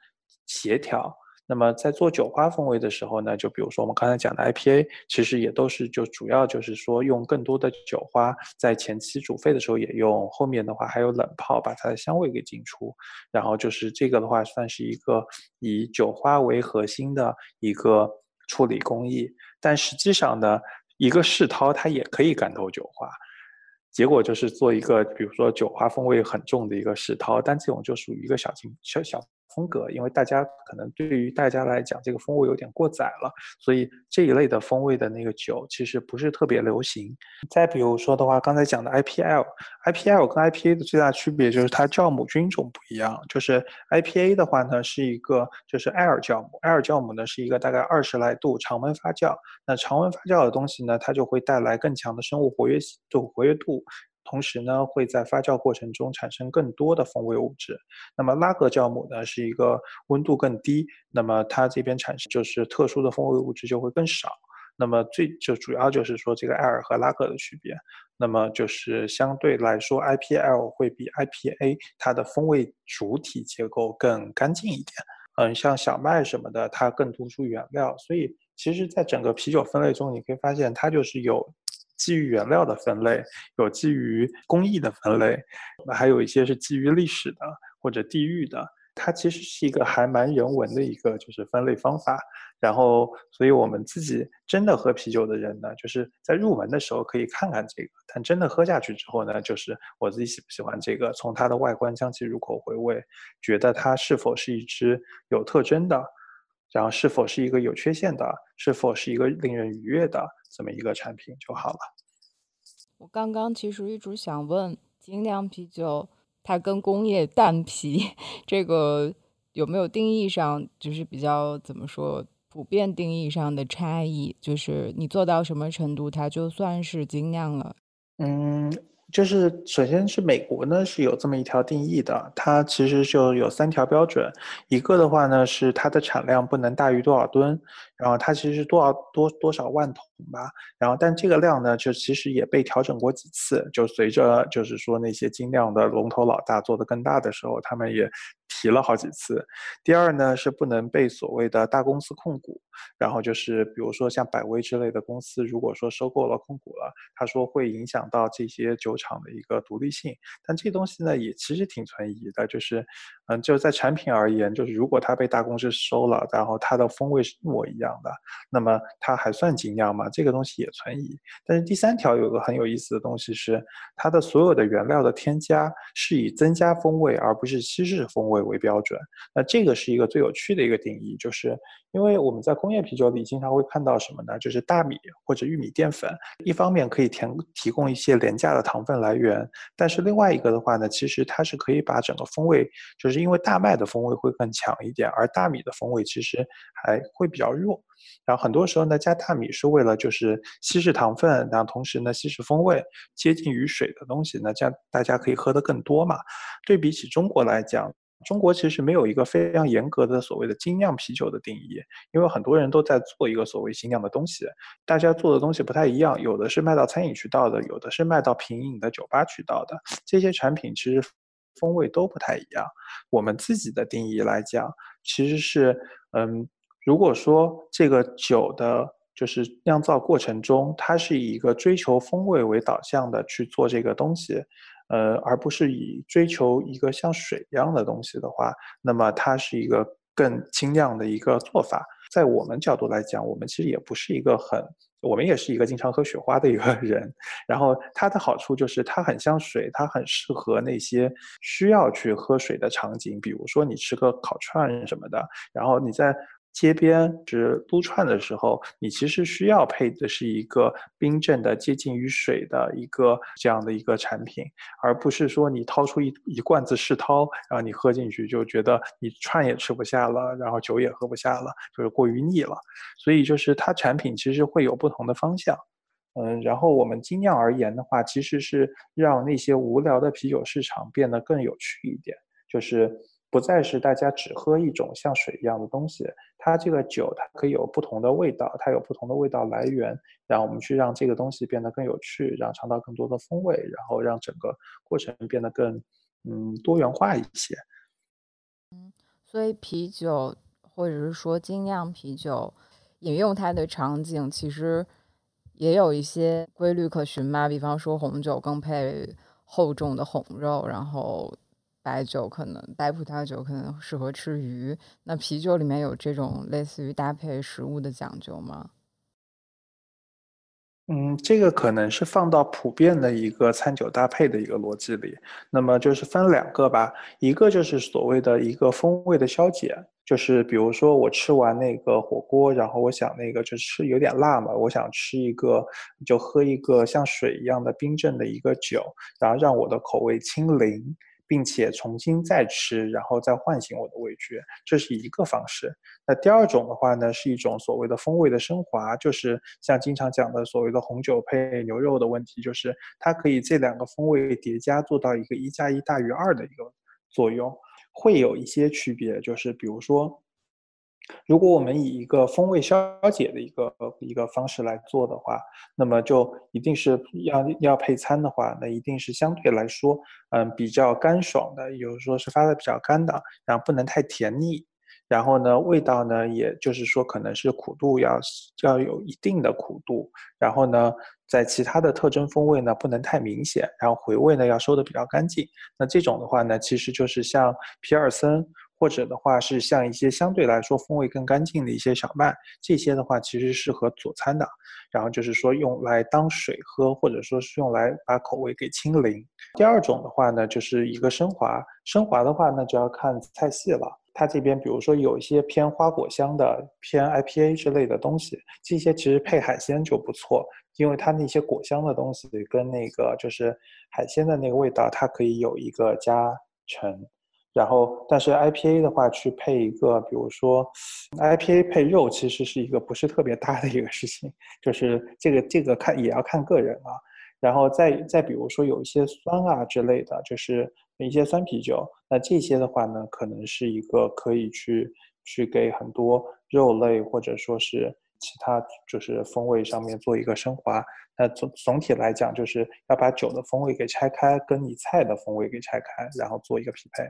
协调。那么在做酒花风味的时候呢，就比如说我们刚才讲的 IPA，其实也都是就主要就是说用更多的酒花，在前期煮沸的时候也用，后面的话还有冷泡把它的香味给浸出，然后就是这个的话算是一个以酒花为核心的一个处理工艺，但实际上呢，一个世涛它也可以干透酒花。结果就是做一个，比如说酒花风味很重的一个世涛，但这种就属于一个小型小小。风格，因为大家可能对于大家来讲，这个风味有点过载了，所以这一类的风味的那个酒其实不是特别流行。再比如说的话，刚才讲的 IPL，IPL 跟 IPA 的最大区别就是它酵母菌种不一样。就是 IPA 的话呢，是一个就是艾尔酵母艾尔酵母呢是一个大概二十来度常温发酵。那常温发酵的东西呢，它就会带来更强的生物活跃度，活跃度。同时呢，会在发酵过程中产生更多的风味物质。那么拉格酵母呢，是一个温度更低，那么它这边产生就是特殊的风味物质就会更少。那么最就主要就是说这个艾尔和拉格的区别。那么就是相对来说，IPL 会比 IPA 它的风味主体结构更干净一点。嗯，像小麦什么的，它更突出原料。所以其实，在整个啤酒分类中，你可以发现它就是有。基于原料的分类，有基于工艺的分类，那还有一些是基于历史的或者地域的。它其实是一个还蛮人文的一个就是分类方法。然后，所以我们自己真的喝啤酒的人呢，就是在入门的时候可以看看这个，但真的喝下去之后呢，就是我自己喜不喜欢这个，从它的外观、香气、入口、回味，觉得它是否是一支有特征的。然后是否是一个有缺陷的，是否是一个令人愉悦的这么一个产品就好了。我刚刚其实一直想问，精酿啤酒它跟工业淡啤这个有没有定义上就是比较怎么说普遍定义上的差异？就是你做到什么程度，它就算是精酿了？嗯。就是首先是美国呢是有这么一条定义的，它其实就有三条标准，一个的话呢是它的产量不能大于多少吨，然后它其实多少多多少万桶吧，然后但这个量呢就其实也被调整过几次，就随着就是说那些精酿的龙头老大做的更大的时候，他们也。提了好几次。第二呢，是不能被所谓的大公司控股。然后就是，比如说像百威之类的公司，如果说收购了控股了，他说会影响到这些酒厂的一个独立性。但这东西呢，也其实挺存疑的。就是，嗯，就是在产品而言，就是如果它被大公司收了，然后它的风味是一模一样的，那么它还算精酿吗？这个东西也存疑。但是第三条有个很有意思的东西是，它的所有的原料的添加是以增加风味，而不是稀释风味。为标准，那这个是一个最有趣的一个定义，就是因为我们在工业啤酒里经常会看到什么呢？就是大米或者玉米淀粉，一方面可以填提供一些廉价的糖分来源，但是另外一个的话呢，其实它是可以把整个风味，就是因为大麦的风味会更强一点，而大米的风味其实还会比较弱。然后很多时候呢，加大米是为了就是稀释糖分，然后同时呢稀释风味，接近于水的东西呢，这样大家可以喝得更多嘛。对比起中国来讲。中国其实没有一个非常严格的所谓的精酿啤酒的定义，因为很多人都在做一个所谓精酿的东西，大家做的东西不太一样，有的是卖到餐饮渠道的，有的是卖到品饮的酒吧渠道的，这些产品其实风味都不太一样。我们自己的定义来讲，其实是，嗯，如果说这个酒的就是酿造过程中，它是以一个追求风味为导向的去做这个东西。呃，而不是以追求一个像水一样的东西的话，那么它是一个更精酿的一个做法。在我们角度来讲，我们其实也不是一个很，我们也是一个经常喝雪花的一个人。然后它的好处就是它很像水，它很适合那些需要去喝水的场景，比如说你吃个烤串什么的，然后你在。街边是撸串的时候，你其实需要配的是一个冰镇的、接近于水的一个这样的一个产品，而不是说你掏出一一罐子世涛，然后你喝进去就觉得你串也吃不下了，然后酒也喝不下了，就是过于腻了。所以就是它产品其实会有不同的方向，嗯，然后我们精酿而言的话，其实是让那些无聊的啤酒市场变得更有趣一点，就是。不再是大家只喝一种像水一样的东西，它这个酒它可以有不同的味道，它有不同的味道来源，让我们去让这个东西变得更有趣，让尝到更多的风味，然后让整个过程变得更嗯多元化一些。嗯，所以啤酒或者是说精酿啤酒，饮用它的场景其实也有一些规律可循吧。比方说红酒更配厚重的红肉，然后白酒可能白葡萄酒可能适合吃鱼。那啤酒里面有这种类似于搭配食物的讲究吗？嗯，这个可能是放到普遍的一个餐酒搭配的一个逻辑里，那么就是分两个吧，一个就是所谓的一个风味的消解，就是比如说我吃完那个火锅，然后我想那个就吃有点辣嘛，我想吃一个就喝一个像水一样的冰镇的一个酒，然后让我的口味清零。并且重新再吃，然后再唤醒我的味觉，这是一个方式。那第二种的话呢，是一种所谓的风味的升华，就是像经常讲的所谓的红酒配牛肉的问题，就是它可以这两个风味叠加，做到一个一加一大于二的一个作用，会有一些区别，就是比如说。如果我们以一个风味消解的一个一个方式来做的话，那么就一定是要要配餐的话，那一定是相对来说，嗯，比较干爽的，也就是说是发的比较干的，然后不能太甜腻，然后呢，味道呢，也就是说可能是苦度要要有一定的苦度，然后呢，在其他的特征风味呢不能太明显，然后回味呢要收的比较干净。那这种的话呢，其实就是像皮尔森。或者的话是像一些相对来说风味更干净的一些小麦，这些的话其实适合佐餐的，然后就是说用来当水喝，或者说是用来把口味给清零。第二种的话呢，就是一个升华，升华的话那就要看菜系了。它这边比如说有一些偏花果香的、偏 IPA 之类的东西，这些其实配海鲜就不错，因为它那些果香的东西跟那个就是海鲜的那个味道，它可以有一个加成。然后，但是 IPA 的话，去配一个，比如说 IPA 配肉，其实是一个不是特别大的一个事情，就是这个这个看也要看个人啊。然后再再比如说有一些酸啊之类的，就是一些酸啤酒，那这些的话呢，可能是一个可以去去给很多肉类或者说是其他就是风味上面做一个升华。那总总体来讲，就是要把酒的风味给拆开，跟你菜的风味给拆开，然后做一个匹配。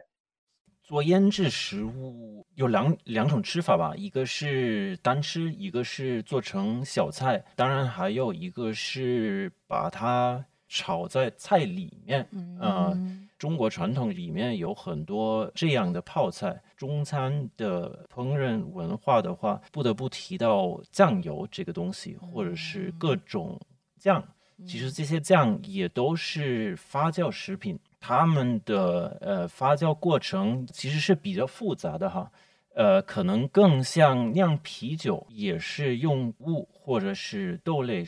做腌制食物有两两种吃法吧，一个是单吃，一个是做成小菜，当然还有一个是把它炒在菜里面。嗯，中国传统里面有很多这样的泡菜。中餐的烹饪文化的话，不得不提到酱油这个东西，或者是各种酱。其实这些酱也都是发酵食品。它们的呃发酵过程其实是比较复杂的哈，呃，可能更像酿啤酒，也是用物或者是豆类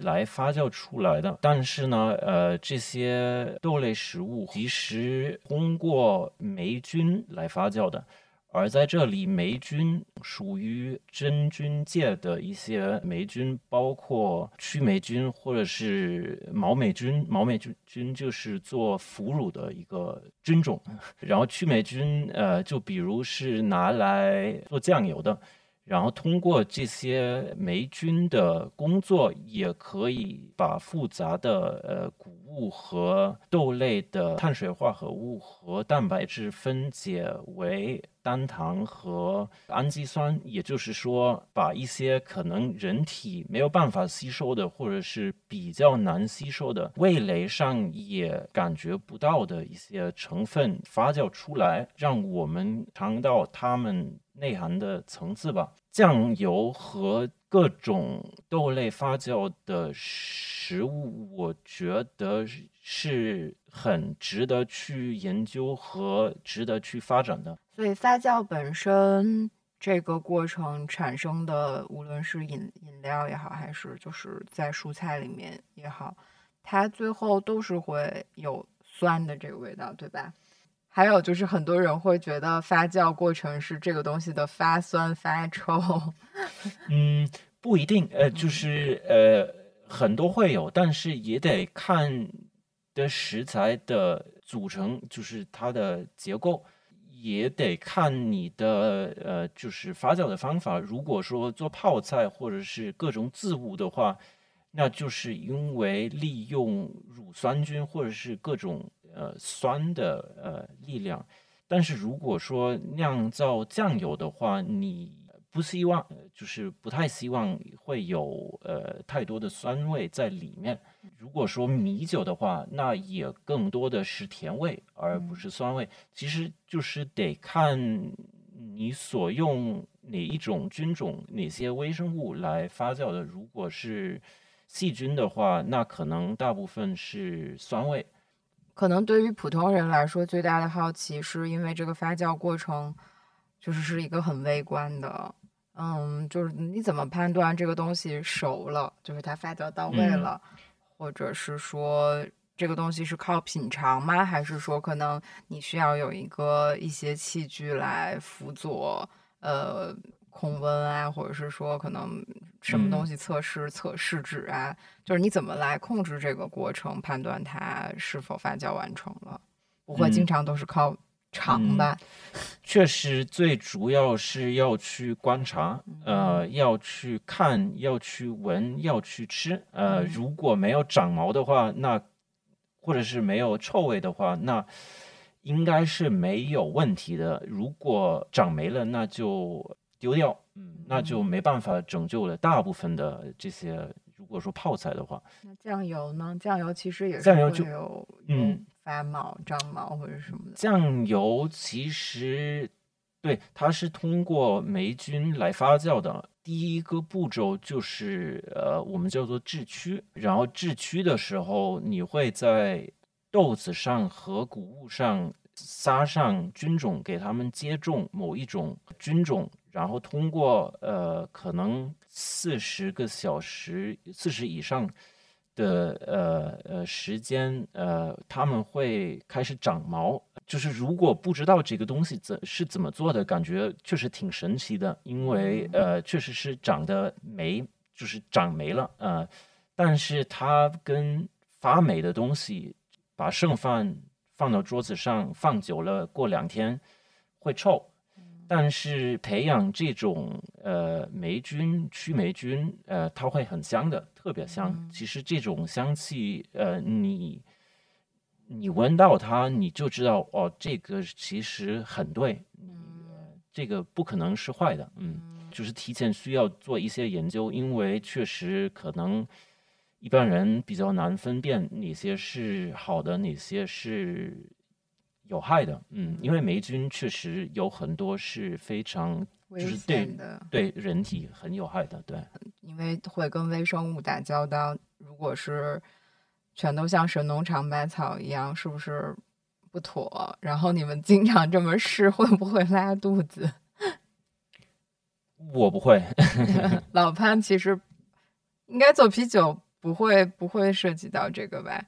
来发酵出来的。但是呢，呃，这些豆类食物其实通过霉菌来发酵的。而在这里，霉菌属于真菌界的一些霉菌，包括曲霉菌或者是毛霉菌。毛霉菌菌就是做腐乳的一个菌种，然后曲霉菌，呃，就比如是拿来做酱油的。然后通过这些霉菌的工作，也可以把复杂的呃谷物和豆类的碳水化合物和蛋白质分解为单糖和氨基酸，也就是说，把一些可能人体没有办法吸收的，或者是比较难吸收的，味蕾上也感觉不到的一些成分发酵出来，让我们尝到它们。内涵的层次吧，酱油和各种豆类发酵的食物，我觉得是很值得去研究和值得去发展的。所以发酵本身这个过程产生的，无论是饮饮料也好，还是就是在蔬菜里面也好，它最后都是会有酸的这个味道，对吧？还有就是，很多人会觉得发酵过程是这个东西的发酸发臭。嗯，不一定，呃，就是呃，很多会有，但是也得看的食材的组成，就是它的结构，也得看你的呃，就是发酵的方法。如果说做泡菜或者是各种渍物的话，那就是因为利用乳酸菌或者是各种。呃，酸的呃力量，但是如果说酿造酱油的话，你不希望，呃就是不太希望会有呃太多的酸味在里面。如果说米酒的话，那也更多的是甜味，而不是酸味。其实就是得看你所用哪一种菌种、哪些微生物来发酵的。如果是细菌的话，那可能大部分是酸味。可能对于普通人来说，最大的好奇是因为这个发酵过程就是是一个很微观的，嗯，就是你怎么判断这个东西熟了，就是它发酵到位嗯了，或者是说这个东西是靠品尝吗？还是说可能你需要有一个一些器具来辅佐，呃，控温啊，或者是说可能什么东嗯西测试测试纸啊，就是你怎么来控制这个过程，判断它是否发酵完成了？不会经嗯常都是靠尝嗯吧？确实，最主要是要去观察，呃，要去看，要去闻，要去吃。呃，嗯如果没有长毛的话，那或者是没有臭味的话，那应该是没有问题的。如果长没了，那就丢掉，嗯，那就没办法拯救了大部分的这些。如果说泡菜的话，那酱油呢？酱油其实也是酱油就会有嗯发毛、长毛或者什么的。酱油其实对它是通过霉菌来发酵的。第一个步骤就是呃，我们叫做制曲。然后制曲的时候，你会在豆子上和谷物上撒上菌种，给它们接种某一种菌种，然后通过呃可能四十个小时、四十以上的呃呃时间，呃，他们会开始长毛。就是如果不知道这个东西怎是怎么做的，感觉确实挺神奇的，因为呃确实是长得霉，就是长霉了，呃，但是它跟发霉的东西，把剩饭放到桌子上放久了，过两天会臭。但是培养这种呃霉菌驱霉菌，呃，它会很香的，特别香。嗯其实这种香气，呃，你你闻到它，你就知道哦，这个其实很对，嗯这个不可能是坏的，嗯，就是提前需要做一些研究，因为确实可能一般人比较难分辨哪些是好的，哪些是有害的，嗯，因为霉菌确实有很多是非常危就是对的，对人体很有害的，对，因为会跟微生物打交道。如果是全都像神农尝百草一样，是不是不妥？然后你们经常这么试，会不会拉肚子？我不会，老潘其实应该做啤酒，不会不会涉及到这个吧？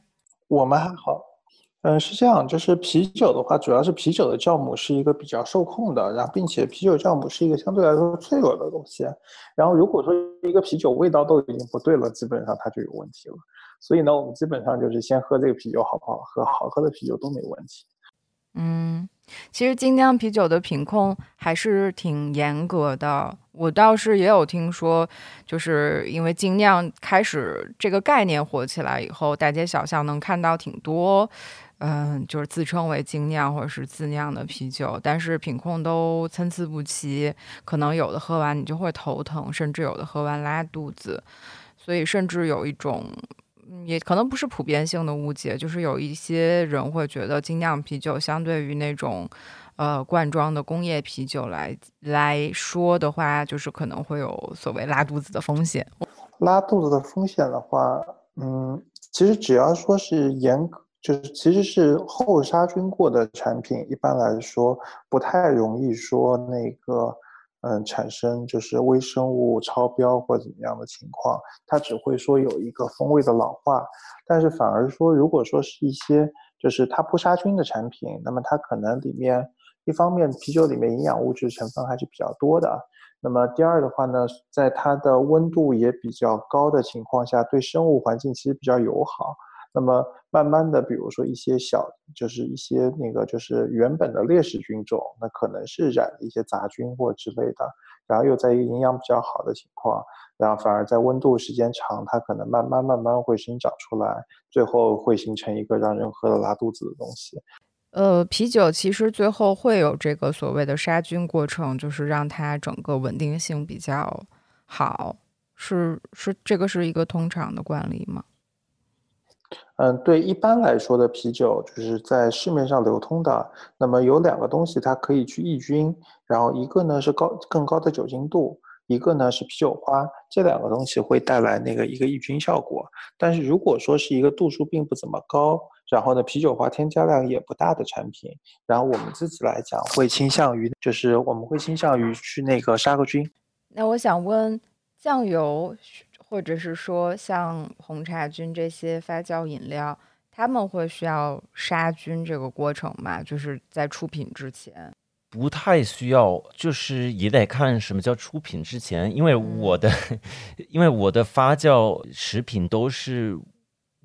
我们还好，嗯，是这样，就是啤酒的话，主要是啤酒的酵母是一个比较受控的，然后并且啤酒酵母是一个相对来说脆弱的东西。然后如果说一个啤酒味道都已经不对了，基本上它就有问题了。所以呢，我们基本上就是先喝这个啤酒好不好喝，好喝的啤酒都没问题。嗯，其实精酿啤酒的品控还是挺严格的。我倒是也有听说，就是因为精酿开始这个概念火起来以后，大街小巷能看到挺多，嗯，就是自称为精酿或者是自酿的啤酒，但是品控都参差不齐，可能有的喝完你就会头疼，甚至有的喝完拉肚子，所以甚至有一种。也可能不是普遍性的误解，就是有一些人会觉得精酿啤酒相对于那种呃罐装的工业啤酒来来说的话，就是可能会有所谓拉肚子的风险。拉肚子的风险的话，嗯，其实只要说是严格，就是其实是后杀菌过的产品，一般来说不太容易说那个，嗯，产生就是微生物超标或怎么样的情况，它只会说有一个风味的老化，但是反而说，如果说是一些就是它不杀菌的产品，那么它可能里面一方面啤酒里面营养物质成分还是比较多的。那么第二的话呢，在它的温度也比较高的情况下，对生物环境其实比较友好。那么慢慢的，比如说一些小，就是一些那个就是原本的劣势菌种，那可能是染了一些杂菌或之类的，然后又在一个营养比较好的情况，然后反而在温度时间长，它可能慢慢慢慢会生长出来，最后会形成一个让人喝了拉肚子的东西。呃，啤酒其实最后会有这个所谓的杀菌过程，就是让它整个稳定性比较好。是是，这个是一个通常的惯例吗？嗯，对，一般来说的啤酒就是在市面上流通的，那么有两个东西它可以去抑菌，然后一个呢是高更高的酒精度，一个呢是啤酒花，这两个东西会带来那个一个抑菌效果。但是如果说是一个度数并不怎么高，然后呢啤酒花添加量也不大的产品，然后我们自己来讲会倾向于，就是我们会倾向于去那个杀个菌。那我想问，酱油或者是说像红茶菌这些发酵饮料，他们会需要杀菌这个过程吗？就是在出品之前。不太需要，就是也得看什么叫出品之前，因为我的，因为我的发酵食品都是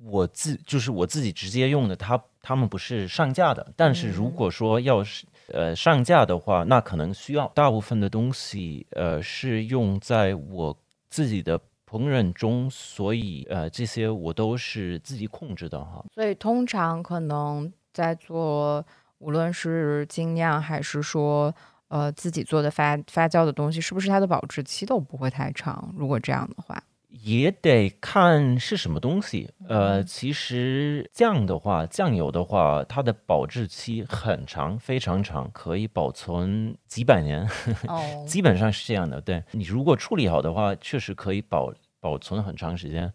我自，就是我自己直接用的，它他们不是上架的。但是如果说要是呃上架的话，那可能需要大部分的东西呃是用在我自己的烹饪中，所以呃这些我都是自己控制的哈。所以通常可能在做。无论是精酿还是说，呃，自己做的发发酵的东西，是不是它的保质期都不会太长？如果这样的话，也得看是什么东西。呃，其实酱的话，酱油的话，它的保质期很长，非常长，可以保存几百年。哦，基本上是这样的。对你如果处理好的话，确实可以保保存很长时间。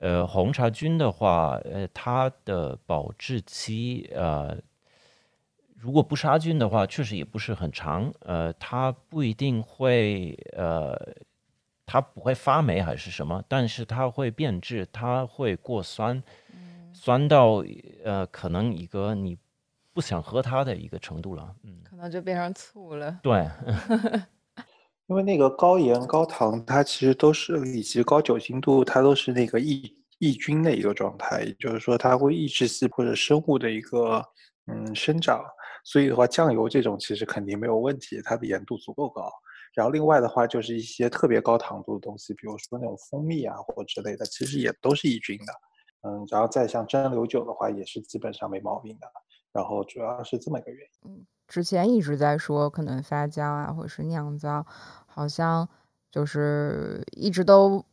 呃，红茶菌的话，呃，它的保质期，呃。如果不杀菌的话，确实也不是很长。呃，它不一定会，呃，它不会发霉还是什么，但是它会变质，它会过酸，酸到呃，可能一个你不想喝它的一个程度了。嗯，可能就变成醋了。对，因为那个高盐、高糖，它其实都是以及高酒精度，它都是那个抑抑菌的一个状态，也就是说，它会抑制细或者生物的一个嗯生长。所以的话，酱油这种其实肯定没有问题，它的盐度足够高。然后另外的话，就是一些特别高糖度的东西，比如说那种蜂蜜啊或之类的，其实也都是抑菌的。嗯，然后再像蒸馏酒的话，也是基本上没毛病的。然后主要是这么一个原因。之前一直在说可能发酵啊，或者是酿造，好像就是一直都。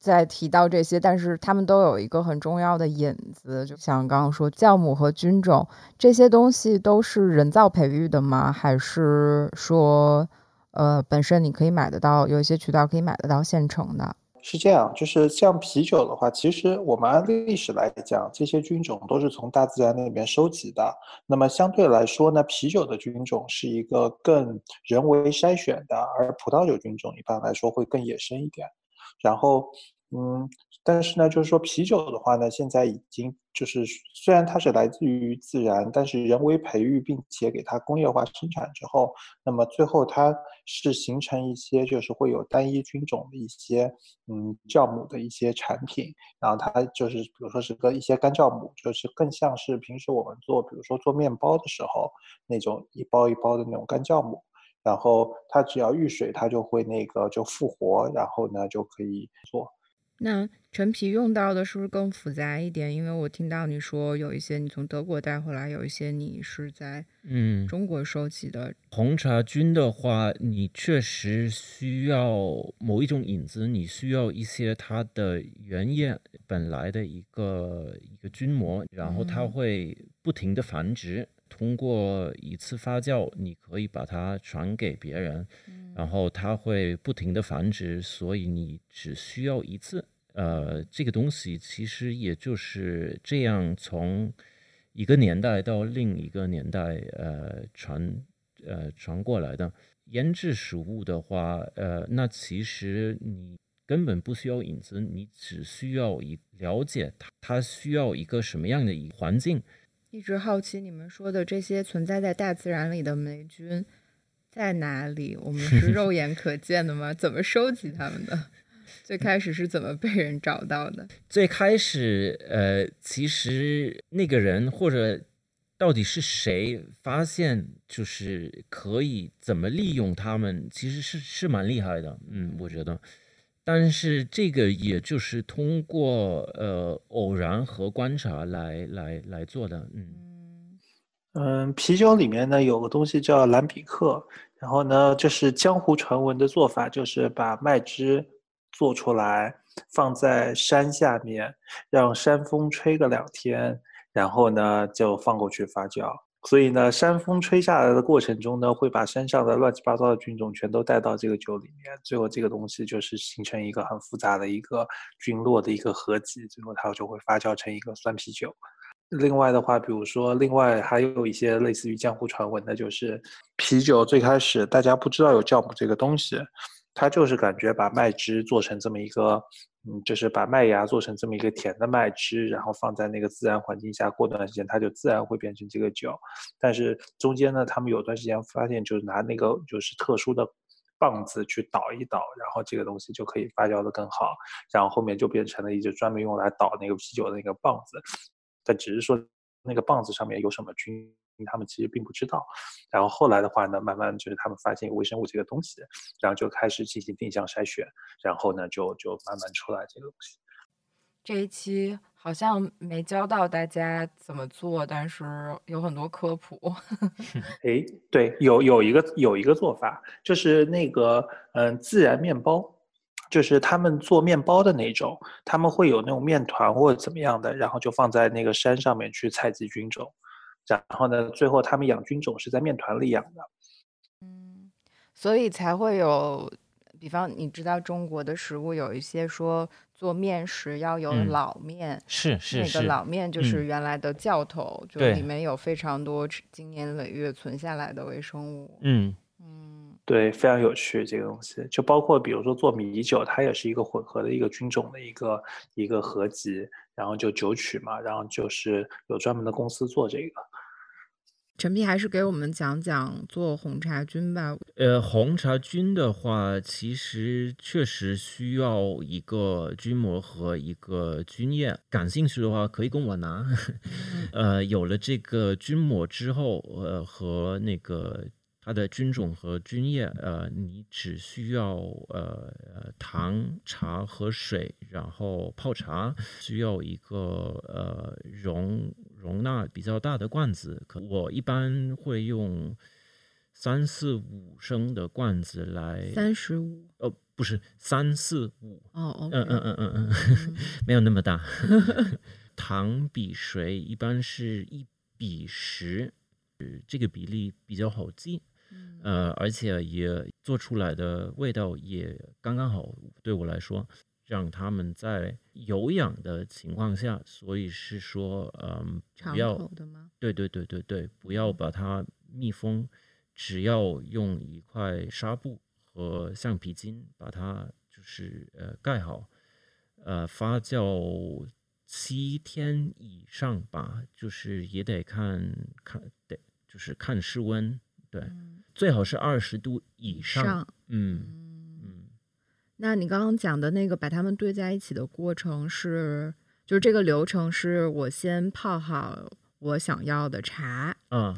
在提到这些，但是他们都有一个很重要的引子，就像刚刚说酵母和菌种这些东西都是人造培育的吗？还是说，呃，本身你可以买得到，有一些渠道可以买得到现成的？是这样，就是像啤酒的话，其实我们按历史来讲，这些菌种都是从大自然那边收集的。那么相对来说呢，啤酒的菌种是一个更人为筛选的，而葡萄酒菌种一般来说会更野生一点。然后，嗯，但是呢，就是说啤酒的话呢，现在已经就是虽然它是来自于自然，但是人为培育并且给它工业化生产之后，那么最后它是形成一些就是会有单一菌种的一些嗯酵母的一些产品，然后它就是比如说是个一些干酵母，就是更像是平时我们做比如说做面包的时候那种一包一包的那种干酵母。然后它只要遇水，它就会那个就复活，然后呢就可以做。那陈皮用到的是不是更复杂一点？因为我听到你说有一些你从德国带回来，有一些你是在嗯中国收集的。红茶菌的话，你确实需要某一种引子，你需要一些它的原液本来的一个一个菌膜，然后它会不停的繁殖。通过一次发酵，你可以把它传给别人，然后它会不停的繁殖，所以你只需要一次。呃，这个东西其实也就是这样从一个年代到另一个年代，呃，传呃传过来的。腌制食物的话，呃，那其实你根本不需要引子，你只需要一了解它，它需要一个什么样的一环境。一直好奇你们说的这些存在在大自然里的霉菌在哪里？我们是肉眼可见的吗？怎么收集它们的？最开始是怎么被人找到的？最开始，呃，其实那个人或者到底是谁发现，就是可以怎么利用他们，其实是是蛮厉害的。嗯，我觉得。但是这个也就是通过呃偶然和观察来来来做的，嗯嗯，啤酒里面呢有个东西叫蓝比克，然后呢，这是江湖传闻的做法，就是把麦汁做出来，放在山下面，让山风吹个两天，然后呢就放过去发酵。所以呢，山风吹下来的过程中呢，会把山上的乱七八糟的菌种全都带到这个酒里面，最后这个东西就是形成一个很复杂的一个菌落的一个合集，最后它就会发酵成一个酸啤酒。另外的话，比如说，另外还有一些类似于江湖传闻的，就是啤酒最开始大家不知道有酵母这个东西，它就是感觉把麦汁做成这么一个，嗯，就是把麦芽做成这么一个甜的麦汁，然后放在那个自然环境下，过段时间它就自然会变成这个酒。但是中间呢，他们有段时间发现，就是拿那个就是特殊的棒子去捣一捣，然后这个东西就可以发酵的更好，然后后面就变成了一只专门用来捣那个啤酒的那个棒子。但只是说那个棒子上面有什么菌，他们其实并不知道。然后后来的话呢，慢慢就是他们发现有微生物这个东西，然后就开始进行定向筛选，然后呢就就慢慢出来这个东西。这一期好像没教到大家怎么做，但是有很多科普。哎，对，有有一个有一个做法，就是那个嗯自然面包。就是他们做面包的那种，他们会有那种面团或者怎么样的，然后就放在那个山上面去采集菌种，然后呢，最后他们养菌种是在面团里养的。嗯，所以才会有，比方你知道中国的食物有一些说做面食要有嗯老面，是是是，那个老面就是嗯原来的酵头，就里面有非常多经年累月存下来的微生物。嗯嗯对，非常有趣这个东西，就包括比如说做米酒，它也是一个混合的一个菌种的一个一个合集，然后就酒曲嘛，然后就是有专门的公司做这个。陈皮还是给我们讲讲做红茶菌吧。呃，红茶菌的话，其实确实需要一个菌膜和一个菌液。感兴趣的话，可以跟我拿。呃，有了这个菌膜之后，呃，和那个它的菌种和菌液，呃，你只需要呃呃糖、茶和水，然后泡茶，需要一个呃容容纳比较大的罐子。可我一般会用三四五升的罐子来，三十五呃，不是三四五，哦哦，嗯嗯嗯嗯嗯，嗯没有那么大。糖比水一般是一比十，呃这个比例比较好记。嗯呃，而且也做出来的味道也刚刚好，对我来说，让他们在有氧的情况下，所以是说，嗯，长不要口的吗？对对对对对，不要把它密封，只要用一块纱布和橡皮筋把它就是呃盖好，呃发酵七天以上吧，就是也得看看得就是看室温，对，嗯最好是二十度以上，嗯。那你刚刚讲的那个把它们兑在一起的过程是，就是这个流程是我先泡好我想要的茶，啊，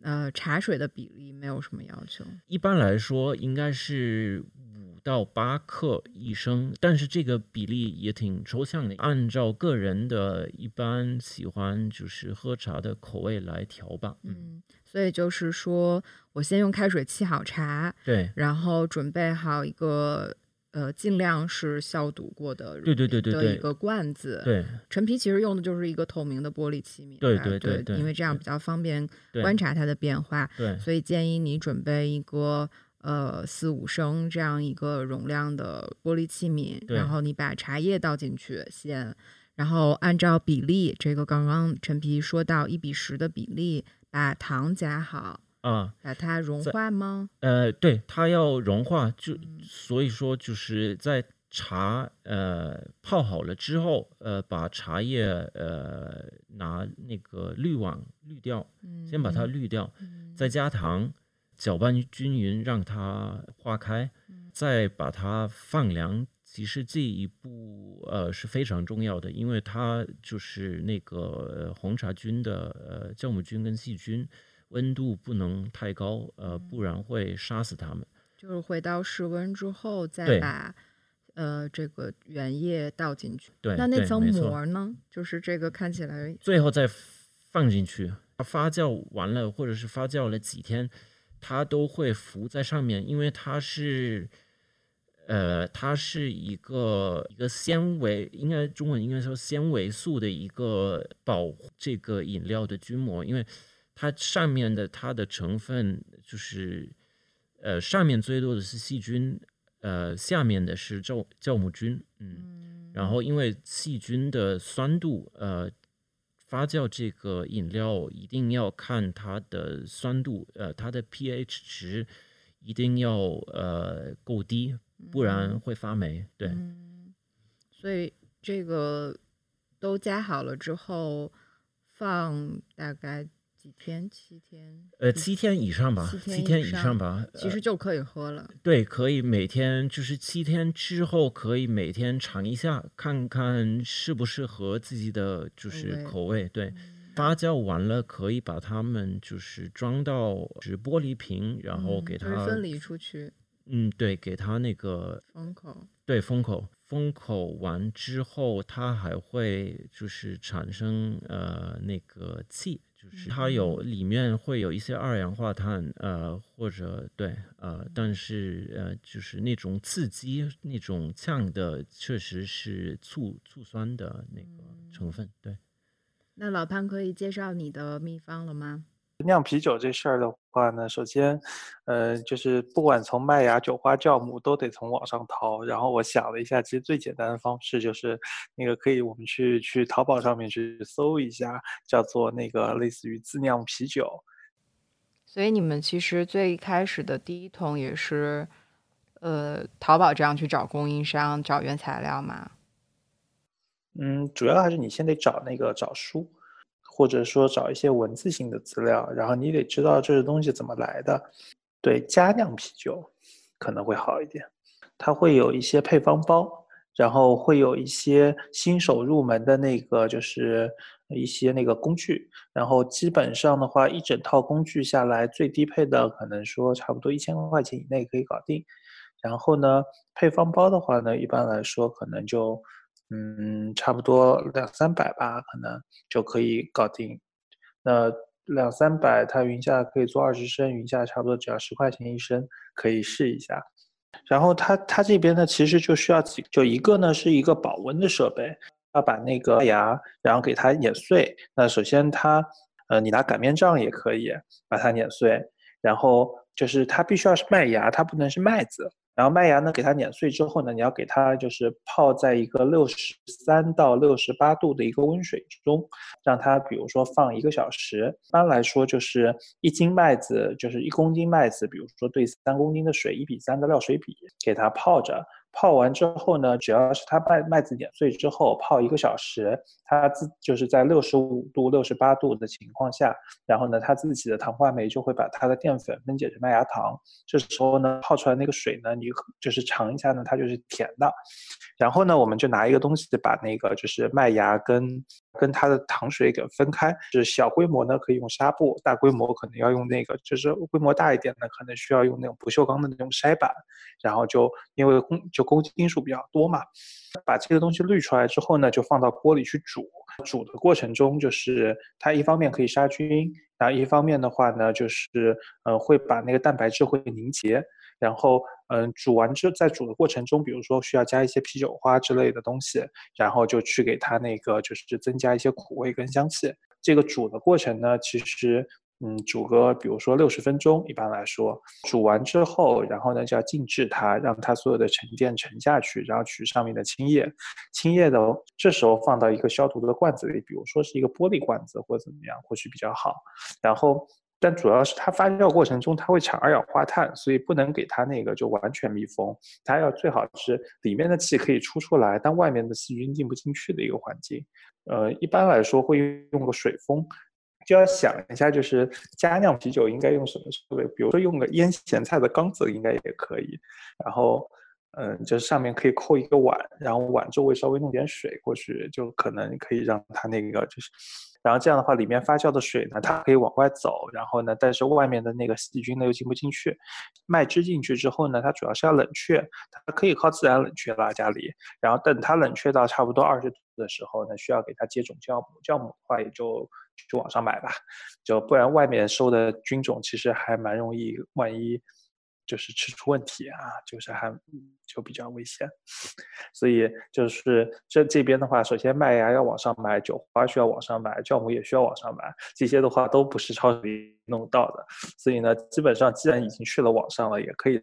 呃，茶水的比例没有什么要求。一般来说应该是五到八克一升，但是这个比例也挺抽象的，按照个人的一般喜欢就是喝茶的口味来调吧。嗯，嗯，所以就是说我先用开水沏好茶，对，然后准备好一个呃尽量是消毒过的对对对对对的一个罐子。，对，陈皮其实用的就是一个透明的玻璃器皿，对对对对对因为这样比较方便观察它的变化。对，所以建议你准备一个呃四五升这样一个容量的玻璃器皿，然后你把茶叶倒进去先，然后按照比例，这个刚刚陈皮说到一比十的比例，把糖加好，啊，把它融化吗？呃，对，它要融化，就嗯所以说就是在茶呃泡好了之后，呃，把茶叶呃拿那个滤网滤掉，先把它嗯滤掉，嗯再加糖，搅拌均匀，让它化开，嗯再把它放凉。其实这一步呃是非常重要的，因为它就是那个呃红茶菌的呃酵母菌跟细菌，温度不能太高，呃，不然会杀死它们。就是回到室温之后，再把呃这个原液倒进去。对，那那层膜呢？就是这个看起来最后再放进去，它发酵完了，或者是发酵了几天，它都会浮在上面，因为它是，呃，它是一个一个纤维，应该中文应该说纤维素的一个保护这个饮料的菌膜，因为它上面的它的成分就是，呃，上面最多的是细菌，呃，下面的是酵酵母菌，嗯，然后因为细菌的酸度，呃。发酵这个饮料一定要看它的酸度，呃，它的 pH 值一定要呃够低，不然会发霉。对，嗯，所以这个都加好了之后，放大概几天？七天？呃，七天以上吧，七七天以以上上吧。呃其实就可以喝了。对，可以每天就是七天之后，可以每天尝一下，看看适不适合自己的就是味口味。对，发酵完了可以把它们就是装到就是玻璃瓶，然后嗯给它就是分离出去，嗯，对，给它那个封口。对封口，封口完之后，它还会就是产生呃那个气，就是它有里面会有一些二氧化碳，呃或者对呃，但是呃就是那种刺激那种呛的，确实是醋醋酸的那个成分，对。那老潘可以介绍你的秘方了吗？酿啤酒这事儿的话呢，首先，呃，就是不管从麦芽、酒花、酵母，都得从网上淘。然后我想了一下，其实最简单的方式就是那个可以我们去去淘宝上面去搜一下，叫做那个类似于自酿啤酒。所以你们其实最开始的第一桶也是，呃，淘宝这样去找供应商、找原材料嘛？嗯，主要还是你先得找那个找书，或者说找一些文字性的资料，然后你得知道这个东西怎么来的。对，家酿啤酒可能会好一点，它会有一些配方包，然后会有一些新手入门的那个就是一些那个工具，然后基本上的话，一整套工具下来，最低配的可能说差不多一千块钱以内可以搞定。然后呢，配方包的话呢，一般来说可能就，嗯，差不多两三百吧，可能就可以搞定。那两三百，它云下可以做二十升，云下差不多只要十块钱一升，可以试一下。然后它它这边呢，其实就需要几，就一个呢是一个保温的设备，要把那个麦芽，然后给它碾碎。那首先它，呃，你拿擀面杖也可以把它碾碎，然后就是它必须要是麦芽，它不能是麦子。然后麦芽呢，给它碾碎之后呢，你要给它就是泡在一个六十三到六十八度的一个温水中，让它比如说放一个小时。一般来说就是一斤麦子，就是一公斤麦子，比如说兑三公斤的水，一比三的料水比，给它泡着。泡完之后呢，只要是它麦麦子碾碎之后泡一个小时，它自就是在六十五度、六十八度的情况下，然后呢，它自己的糖化酶就会把它的淀粉分解成麦芽糖。这时候呢，泡出来那个水呢，你就是尝一下呢，它就是甜的。然后呢，我们就拿一个东西把那个就是麦芽跟跟它的糖水给分开。就是小规模呢可以用纱布，大规模可能要用那个，就是规模大一点的可能需要用那种不锈钢的那种筛板。然后就因为公就公斤数比较多嘛，把这个东西滤出来之后呢，就放到锅里去煮。煮的过程中，就是它一方面可以杀菌，然后一方面的话呢，就是呃会把那个蛋白质会凝结。然后，嗯，煮完之在煮的过程中，比如说需要加一些啤酒花之类的东西，然后就去给它那个就是增加一些苦味跟香气。这个煮的过程呢，其实嗯煮个比如说六十分钟，一般来说，煮完之后，然后呢就要静置它，让它所有的沉淀沉下去，然后取上面的青叶，青叶的这时候放到一个消毒的罐子里，比如说是一个玻璃罐子或者怎么样，或许比较好。然后。但主要是它发酵过程中，它会产二氧化碳，所以不能给它那个就完全密封。它要最好是里面的气可以出出来，但外面的细菌进不进去的一个环境。呃，一般来说会用个水封，就要想一下，就是家酿啤酒应该用什么设备？比如说用个腌咸菜的缸子应该也可以。然后，嗯，就是上面可以扣一个碗，然后碗周围稍微弄点水过去，就可能可以让它那个就是。然后这样的话，里面发酵的水呢，它可以往外走，然后呢，但是外面的那个细菌呢又进不进去。麦汁进去之后呢，它主要是要冷却，它可以靠自然冷却啦，家里。然后等它冷却到差不多二十度的时候呢，需要给它接种酵母，酵母的话也就去网上买吧，就不然外面收的菌种其实还蛮容易，万一就是吃出问题啊，就是还就比较危险。所以就是这这边的话，首先麦芽要网上买，酒花需要网上买，酵母也需要网上买，这些的话都不是超市里弄到的。所以呢，基本上既然已经去了网上了，也可以。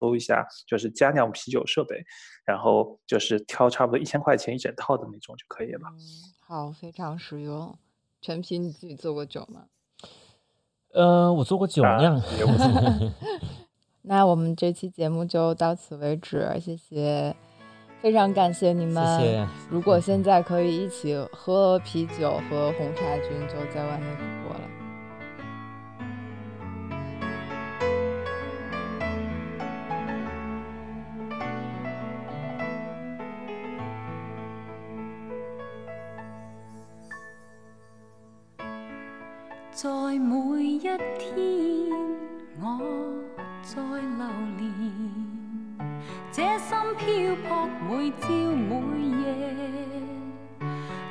搜一下，就是佳酿啤酒设备，然后就是挑差不多一千块钱一整套的那种就可以了。嗯，好，非常实用。陈皮，你自己做过酒吗？呃，我做过酒酿。也不错 那我们这期节目就到此为止，谢谢，非常感谢你们。谢谢。如果现在可以一起喝啤酒和红茶菌，就在外面不过了。在每一天，我在流连，这心漂泊每朝每夜，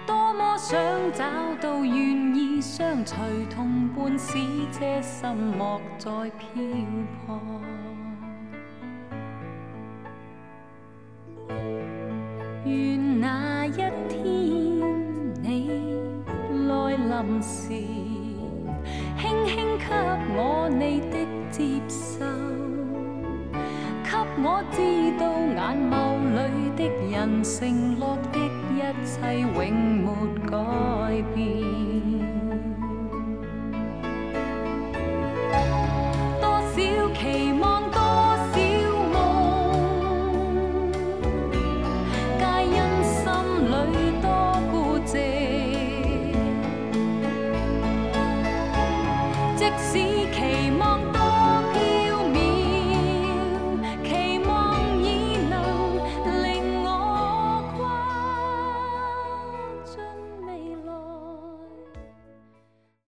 多么想找到愿意相随同伴，使这心莫再漂泊。愿那一天你来临时，轻轻给我你的接受，给我知道眼眸里的人承诺的一切永没改变。多少期望，